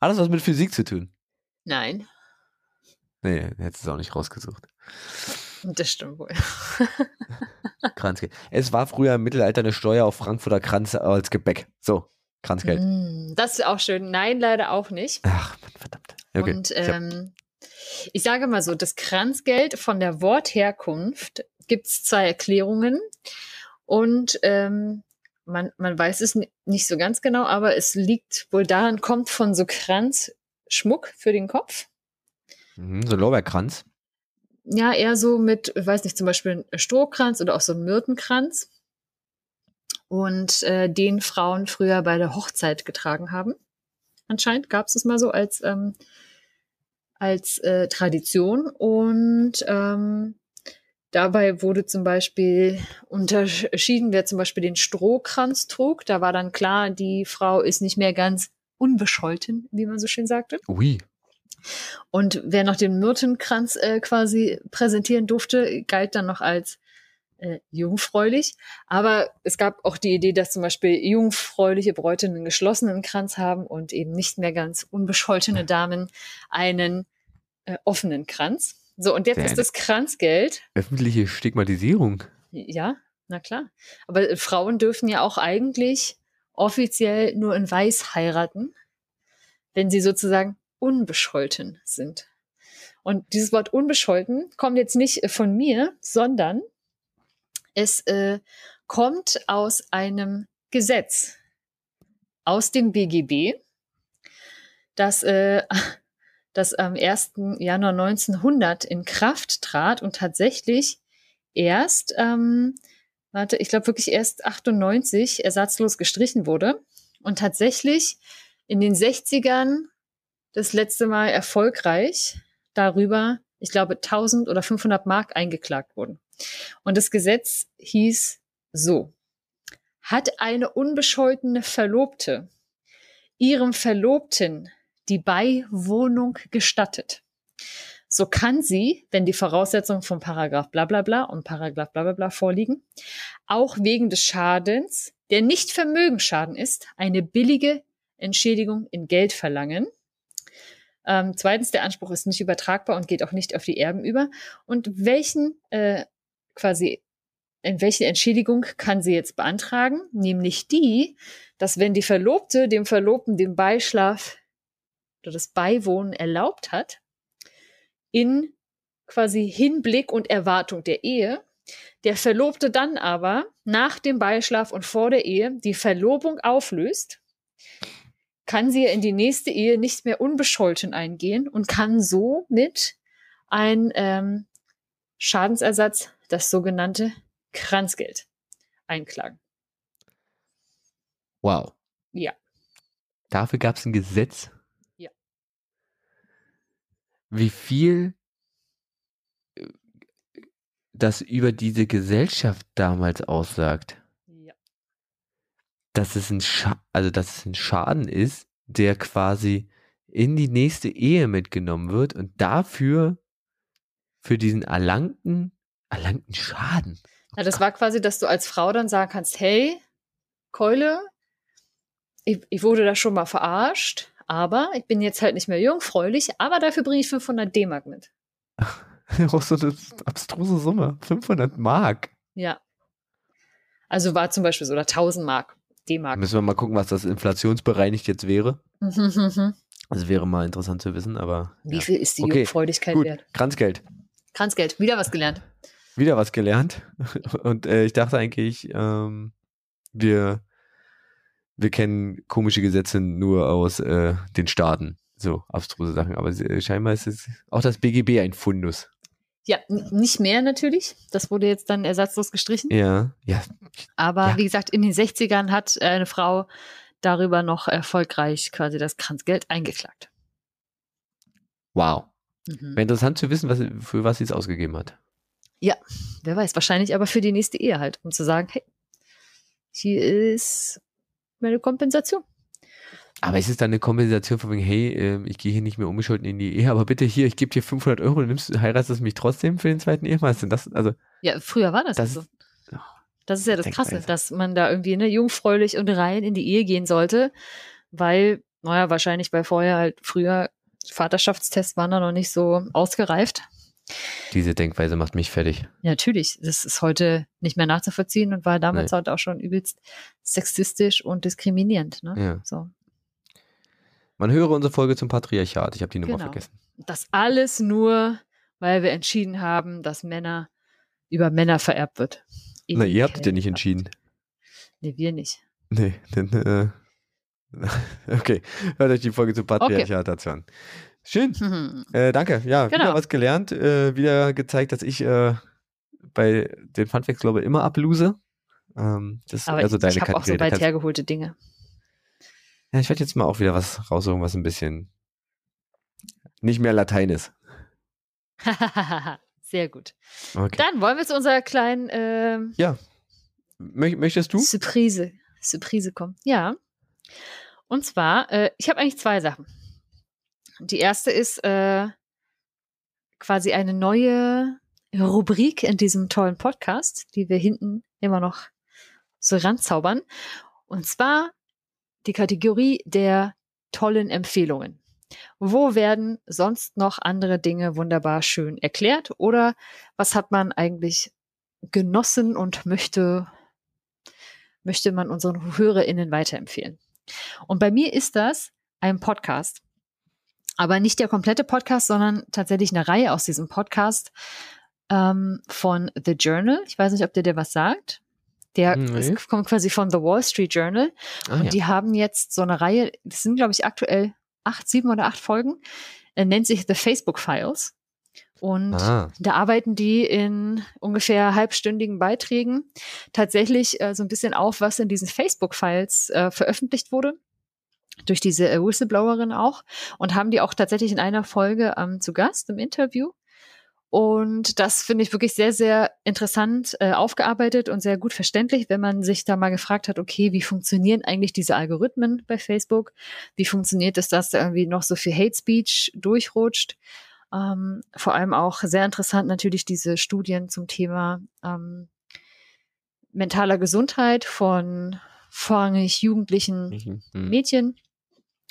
Alles was mit Physik zu tun. Nein. Nee, hättest du es auch nicht rausgesucht. Das stimmt wohl. Kranzgeld. Es war früher im Mittelalter eine Steuer auf Frankfurter Kranz als Gebäck. So, Kranzgeld. Mm, Das ist auch schön. Nein, leider auch nicht. Ach, verdammt. Okay. Und ich ähm, ich sage mal so, das Kranzgeld von der Wortherkunft gibt es zwei Erklärungen. Und ähm, man, man weiß es ni- nicht so ganz genau, aber es liegt wohl daran, kommt von so Kranzschmuck für den Kopf. Mhm, so Lorbeerkranz. Ja, eher so mit, weiß nicht, zum Beispiel ein Strohkranz oder auch so ein Myrtenkranz. Und äh, den Frauen früher bei der Hochzeit getragen haben. Anscheinend gab es es mal so als, ähm, als äh, Tradition. Und ähm, dabei wurde zum Beispiel unterschieden, wer zum Beispiel den Strohkranz trug. Da war dann klar, die Frau ist nicht mehr ganz unbescholten, wie man so schön sagte. Ui. Und wer noch den Myrtenkranz äh, quasi präsentieren durfte, galt dann noch als äh, jungfräulich. Aber es gab auch die Idee, dass zum Beispiel jungfräuliche Bräute einen geschlossenen Kranz haben und eben nicht mehr ganz unbescholtene Damen einen äh, offenen Kranz. So, und jetzt Sehr ist das Kranzgeld. Öffentliche Stigmatisierung. Ja, na klar. Aber äh, Frauen dürfen ja auch eigentlich offiziell nur in Weiß heiraten, wenn sie sozusagen unbescholten sind. Und dieses Wort unbescholten kommt jetzt nicht äh, von mir, sondern es äh, kommt aus einem Gesetz aus dem BGB, das, äh, [LAUGHS] das am 1. Januar 1900 in Kraft trat und tatsächlich erst, ähm, warte, ich glaube wirklich erst 98 ersatzlos gestrichen wurde und tatsächlich in den 60ern das letzte Mal erfolgreich darüber, ich glaube, 1000 oder 500 Mark eingeklagt wurden. Und das Gesetz hieß so. Hat eine unbescholtene Verlobte ihrem Verlobten die Beiwohnung gestattet, so kann sie, wenn die Voraussetzungen von Paragraph bla bla bla und Paragraph bla bla bla vorliegen, auch wegen des Schadens, der nicht Vermögensschaden ist, eine billige Entschädigung in Geld verlangen. Ähm, zweitens, der Anspruch ist nicht übertragbar und geht auch nicht auf die Erben über. Und welchen äh, quasi in welche Entschädigung kann sie jetzt beantragen? Nämlich die, dass wenn die Verlobte dem Verlobten den Beischlaf oder das Beiwohnen erlaubt hat, in quasi Hinblick und Erwartung der Ehe, der Verlobte dann aber nach dem Beischlaf und vor der Ehe die Verlobung auflöst, kann sie in die nächste Ehe nicht mehr unbescholten eingehen und kann somit ein ähm, Schadensersatz, das sogenannte Kranzgeld, einklagen. Wow. Ja. Dafür gab es ein Gesetz. Ja. Wie viel äh, das über diese Gesellschaft damals aussagt. Dass es ein Scha also dass es ein Schaden ist, der quasi in die nächste Ehe mitgenommen wird und dafür für diesen erlangten erlangten Schaden. Ja, das war quasi, dass du als Frau dann sagen kannst, hey, Keule, ich, ich wurde da schon mal verarscht, aber ich bin jetzt halt nicht mehr jungfräulich, aber dafür bringe ich 500 D-Mark mit. [LAUGHS] Auch so eine abstruse Summe. 500 Mark. Ja. Also war zum Beispiel so, oder 1000 Mark, D-Mark. Müssen wir mal gucken, was das inflationsbereinigt jetzt wäre. [LAUGHS] Also wäre mal interessant zu wissen, aber. Wie ja. viel ist die Okay, Jungfräulichkeit Gut, wert? Kranzgeld. Kranzgeld, wieder was gelernt. Wieder was gelernt. [LAUGHS] Und äh, ich dachte eigentlich, ähm, wir, wir kennen komische Gesetze nur aus äh, den Staaten. So abstruse Sachen. Aber äh, scheinbar ist es auch das BGB ein Fundus. Ja, nicht mehr natürlich. Das wurde jetzt dann ersatzlos gestrichen. Ja, ja. Aber Ja. wie gesagt, in den 60ern hat äh, eine Frau darüber noch erfolgreich quasi das Kranzgeld eingeklagt. Wow. Mhm. Wäre interessant zu wissen, was, für was sie es ausgegeben hat. Wer weiß, wahrscheinlich aber für die nächste Ehe halt, um zu sagen, hey, hier ist meine Kompensation. Aber ist es dann eine Kompensation von wegen, hey, äh, ich gehe hier nicht mehr unbescholten in die Ehe, aber bitte hier, ich gebe dir 500 Euro, du nimmst, heiratest mich trotzdem für den zweiten Ehemann? Was ist denn das? Also, Ja, früher war das, Das so. ist- Das ist ja das. Krasse, dass man da irgendwie ne, jungfräulich und rein in die Ehe gehen sollte, weil, naja, wahrscheinlich bei vorher halt früher Vaterschaftstests waren da noch nicht so ausgereift. diese Denkweise macht mich fertig. Ja, natürlich, das ist heute nicht mehr nachzuvollziehen und war damals halt auch schon übelst sexistisch und diskriminierend. Ne? Ja. So. Man höre unsere Folge zum Patriarchat. Ich habe die Nummer Genau. vergessen. Das alles nur, weil wir entschieden haben, dass Männer über Männer vererbt wird. Na, ihr habt es ja nicht entschieden. Nee, wir nicht. Nee, [LAUGHS] denn, äh, [LAUGHS] okay. Hört euch die Folge zum Patriarchat dazu an. Schön. [LAUGHS] Hm. Äh, danke. Ja, Genau. wieder was gelernt. Äh, wieder gezeigt, dass ich äh, bei den Funfacts, glaube ich, immer abluse. Ähm, das ist Aber also ich, deine ich habe auch so weit hergeholte Dinge. Ja, ich werde jetzt mal auch wieder was raussuchen, was ein bisschen nicht mehr Latein ist. [LAUGHS] Sehr gut. Okay. Dann wollen wir zu unserer kleinen ähm, Mö möchtest du? Surprise, Surprise kommen. Ja. Und zwar, äh, ich habe eigentlich zwei Sachen. Die erste ist äh, quasi eine neue Rubrik in diesem tollen Podcast, die wir hinten immer noch so ranzaubern. Und zwar die Kategorie der tollen Empfehlungen. Wo werden sonst noch andere Dinge wunderbar schön erklärt? Oder was hat man eigentlich genossen und möchte, möchte man unseren HörerInnen weiterempfehlen? Und bei mir ist das ein Podcast. Aber nicht der komplette Podcast, sondern tatsächlich eine Reihe aus diesem Podcast ähm, von The Journal. Ich weiß nicht, ob der dir was sagt. Der Nee. ist, kommt quasi von The Wall Street Journal. Ah, Und ja. die haben jetzt so eine Reihe, das sind, glaube ich, aktuell acht, sieben oder acht Folgen, äh, nennt sich The Facebook Files. Und ah, da arbeiten die in ungefähr halbstündigen Beiträgen tatsächlich äh, so ein bisschen auf, was in diesen Facebook-Files äh, veröffentlicht wurde. Durch diese äh, Whistleblowerin auch. Und haben die auch tatsächlich in einer Folge ähm, zu Gast im Interview. Und das finde ich wirklich sehr, sehr interessant äh, aufgearbeitet und sehr gut verständlich, wenn man sich da mal gefragt hat, okay, wie funktionieren eigentlich diese Algorithmen bei Facebook? Wie funktioniert es, dass da irgendwie noch so viel Hate Speech durchrutscht? Ähm, vor allem auch sehr interessant natürlich diese Studien zum Thema ähm, mentaler Gesundheit von vorrangig jugendlichen mhm, mhm. Mädchen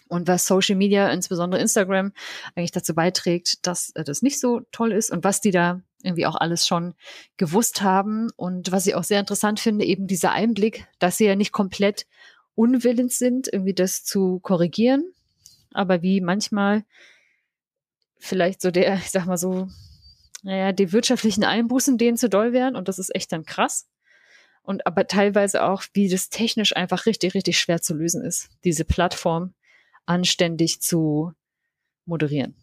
und was Social Media, insbesondere Instagram, eigentlich dazu beiträgt, dass äh, das nicht so toll ist und was die da irgendwie auch alles schon gewusst haben und was ich auch sehr interessant finde, eben dieser Einblick, dass sie ja nicht komplett unwillens sind, irgendwie das zu korrigieren, aber wie manchmal vielleicht so der, ich sag mal so, naja, die wirtschaftlichen Einbußen denen zu doll wären und das ist echt dann krass. Und aber teilweise auch, wie das technisch einfach richtig, richtig schwer zu lösen ist, diese Plattform anständig zu moderieren.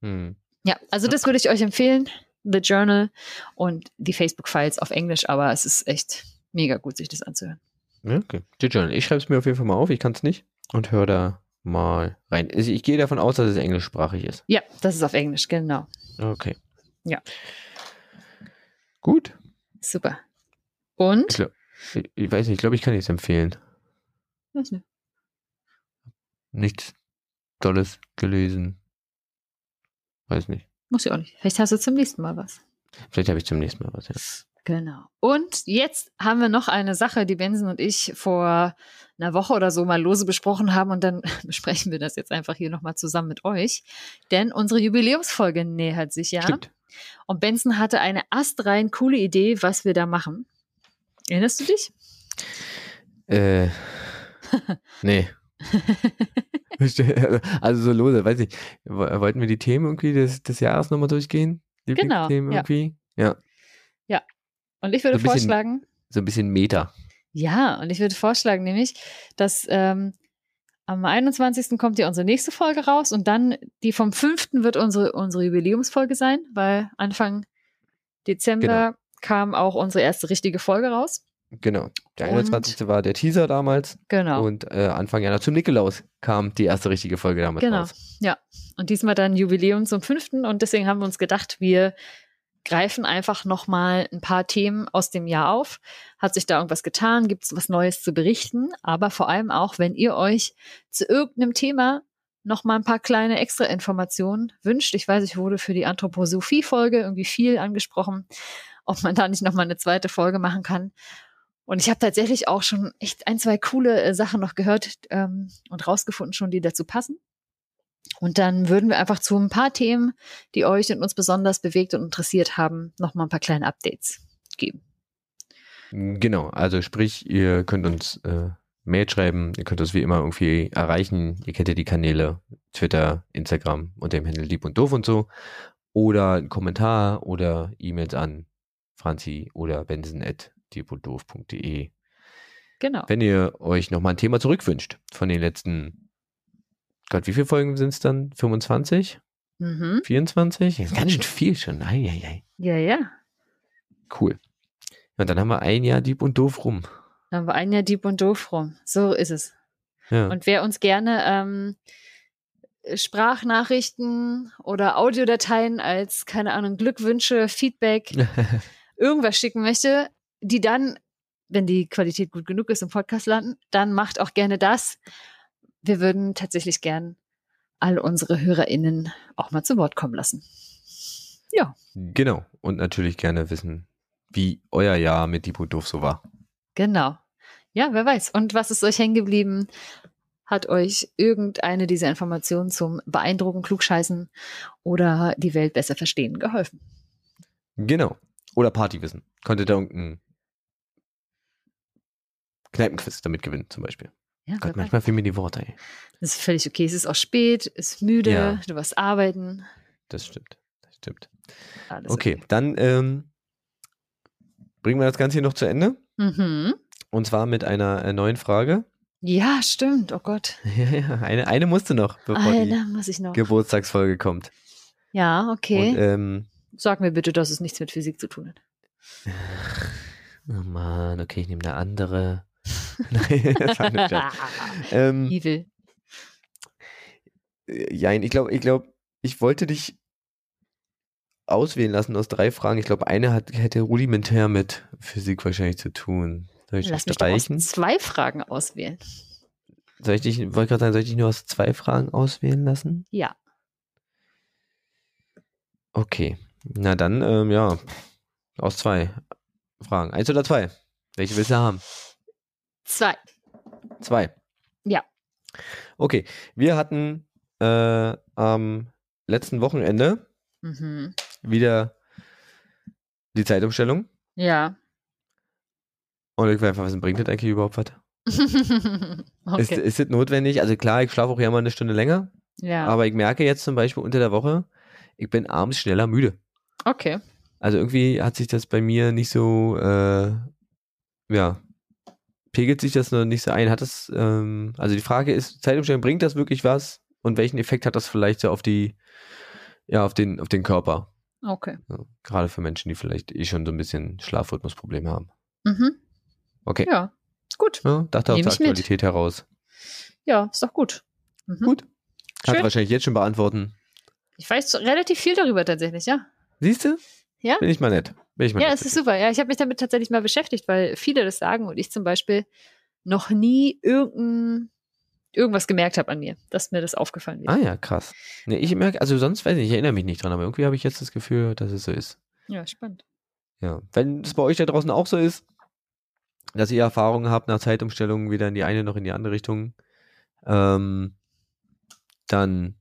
Mhm. Ja, also das würde ich euch empfehlen. The Journal und die Facebook-Files auf Englisch, aber es ist echt mega gut, sich das anzuhören. Okay. The Journal. Ich schreibe es mir auf jeden Fall mal auf, ich kann es nicht. Und höre da mal rein. Ich gehe davon aus, dass es englischsprachig ist. Ja, das ist auf Englisch, genau. Okay. Ja. Gut. Super. Ich, Und? glaub, ich, ich weiß nicht, ich glaube, ich kann nichts empfehlen. Weiß nicht. Nichts Tolles gelesen. Weiß nicht. Muss ja auch nicht. Vielleicht hast du zum nächsten Mal was. Vielleicht habe ich zum nächsten Mal was, ja. Genau. Und jetzt haben wir noch eine Sache, die Benson und ich vor einer Woche oder so mal lose besprochen haben und dann [LAUGHS] besprechen wir das jetzt einfach hier nochmal zusammen mit euch. Denn unsere Jubiläumsfolge nähert sich ja. Stimmt. Und Benson hatte eine astrein coole Idee, was wir da machen. Erinnerst du dich? Äh, [LAUGHS] nee. [LAUGHS] also so lose, weiß ich. Wollten wir die Themen irgendwie des, des Jahres nochmal durchgehen? Genau, Lieblingsthemen ja. irgendwie? Ja. Und ich würde So bisschen- vorschlagen, So ein bisschen Meta. ja, und ich würde vorschlagen nämlich, dass ähm, am 21. kommt ja unsere nächste Folge raus und dann die vom 5. wird unsere, unsere Jubiläumsfolge sein, weil Anfang Dezember Genau. kam auch unsere erste richtige Folge raus. Genau. Der Und- 21. war der Teaser damals Genau. und äh, Anfang Januar zum Nikolaus kam die erste richtige Folge damals Genau. raus. Ja. Und diesmal dann Jubiläum zum fünften und deswegen haben wir uns gedacht, wir greifen einfach nochmal ein paar Themen aus dem Jahr auf. Hat sich da irgendwas getan? Gibt es was Neues zu berichten? Aber vor allem auch, wenn ihr euch zu irgendeinem Thema nochmal ein paar kleine extra Informationen wünscht. Ich weiß, ich wurde für die Anthroposophie-Folge irgendwie viel angesprochen, ob man da nicht nochmal eine zweite Folge machen kann. Und ich habe tatsächlich auch schon echt ein, zwei coole äh, Sachen noch gehört ähm, und rausgefunden schon, die dazu passen. Und dann würden wir einfach zu ein paar Themen, die euch und uns besonders bewegt und interessiert haben, nochmal ein paar kleine Updates geben. Genau, also sprich, ihr könnt uns äh, Mail schreiben, ihr könnt uns wie immer irgendwie erreichen. Ihr kennt ja die Kanäle Twitter, Instagram unter dem Handel lieb und doof und so. Oder einen Kommentar oder E-Mails an franzi oder benson at liebunddoof.de. Genau. Wenn ihr euch nochmal ein Thema zurückwünscht von den letzten, Gott, wie viele Folgen sind es dann? 25? Mhm. 24? Das ist ganz schön viel schon. Ei, ei, ei. Ja, ja. Cool. Und dann haben wir ein Jahr Dieb und Doof rum. Dann haben wir ein Jahr Dieb und Doof rum. So ist es. Ja. Und wer uns gerne ähm, Sprachnachrichten oder Audiodateien als, keine Ahnung, Glückwünsche, Feedback, [LAUGHS] irgendwas schicken möchte, die dann, wenn die Qualität gut genug ist, im Podcast landen, dann macht auch gerne das. Wir würden tatsächlich gern all unsere HörerInnen auch mal zu Wort kommen lassen. Ja, Genau. Und natürlich gerne wissen, wie euer Jahr mit Dieb und Doof so war. genau. Ja, wer weiß. Und was ist euch hängen geblieben? Hat euch irgendeine dieser Informationen zum beeindrucken, klugscheißen oder die Welt besser verstehen geholfen? Genau. Oder Partywissen. Konntet ihr irgendeinen Kneipenquiz damit gewinnen, zum Beispiel. Ja, Gott, manchmal fehlen mir die Worte, ey. Das ist völlig okay. Es ist auch spät, ist müde, Ja. du warst arbeiten. Das stimmt. Das stimmt. Alles Okay, dann ähm, bringen wir das Ganze hier noch zu Ende. Mhm. Und zwar mit einer äh, neuen Frage. Ja, stimmt. Oh Gott. [LAUGHS] Ja, ja, eine, eine musste noch, bevor muss ich noch. die Geburtstagsfolge kommt. Ja, okay. Und, ähm, Sag mir bitte, dass es nichts mit Physik zu tun hat. [LAUGHS] oh Mann, okay, ich nehme eine andere. Nein, das war ein Scherz. ähm, Evil. Jein, ich glaube, ich glaube, ich wollte dich auswählen lassen aus drei Fragen. Ich glaube, eine hat, hätte rudimentär mit Physik wahrscheinlich zu tun. Soll ich Lass mich doch aus streichen? zwei Fragen auswählen. Soll ich dich, wollte gerade sagen, soll ich dich nur aus zwei Fragen auswählen lassen? Ja. Okay. Na dann, ähm, ja, aus zwei Fragen. Eins oder zwei? Welche willst du haben? Zwei. Zwei. Ja. Okay, wir hatten äh, am letzten Wochenende Mhm. wieder die Zeitumstellung. Ja. Und ich will einfach wissen, bringt das eigentlich überhaupt was? [LAUGHS] Ist, okay. ist das notwendig? Also klar, ich schlafe auch ja mal eine Stunde länger, ja. aber ich merke jetzt zum Beispiel unter der Woche, ich bin abends schneller müde. okay. Also irgendwie hat sich das bei mir nicht so, äh, ja, pegelt sich das noch nicht so ein. Hat das, ähm, also die Frage ist, Zeitumstellung, bringt das wirklich was? Und welchen Effekt hat das vielleicht so auf die, ja, auf den, auf den Körper? Okay. Ja, gerade für Menschen, die vielleicht eh schon so ein bisschen Schlafrhythmusprobleme haben. Mhm. Okay. Ja. Gut. Ja, dachte aus Nehm der ich mit. Aktualität heraus. Ja, ist doch gut. Mhm. Gut. Kannst du wahrscheinlich jetzt schon beantworten. Ich weiß relativ viel darüber tatsächlich, ja. Siehst du? Ja. Bin ich mal nett. Bin ich mal Ja, es ist super. Ja, ich habe mich damit tatsächlich mal beschäftigt, weil viele das sagen und ich zum Beispiel noch nie irgendein, irgendwas gemerkt habe an mir, dass mir das aufgefallen wird. Ah ja, krass. Nee, ich merke, also sonst weiß ich, ich erinnere mich nicht dran, aber irgendwie habe ich jetzt das Gefühl, dass es so ist. Ja, spannend. Ja, wenn es bei euch da draußen auch so ist, dass ihr Erfahrungen habt nach Zeitumstellungen weder in die eine noch in die andere Richtung, ähm, dann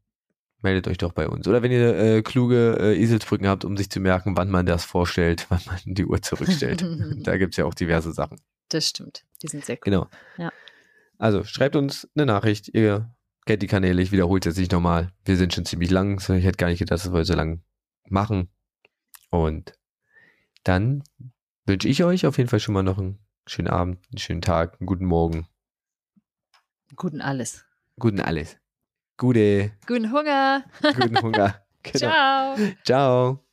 meldet euch doch bei uns. Oder wenn ihr äh, kluge äh, Eselsbrücken habt, um sich zu merken, wann man das vorstellt, [LAUGHS] wann man die Uhr zurückstellt. [LAUGHS] da gibt es ja auch diverse Sachen. Das stimmt. Die sind sehr cool. Genau. Ja. Also schreibt uns eine Nachricht. Ihr kennt die Kanäle. Ich wiederhole es jetzt nicht nochmal. Wir sind schon ziemlich lang. Ich hätte gar nicht gedacht, dass wir so lang machen. Und dann wünsche ich euch auf jeden Fall schon mal noch einen schönen Abend, einen schönen Tag, einen guten Morgen, Guten alles. guten alles. Gute, Guten Hunger. guten Hunger. [LAUGHS] Genau. Ciao. Ciao.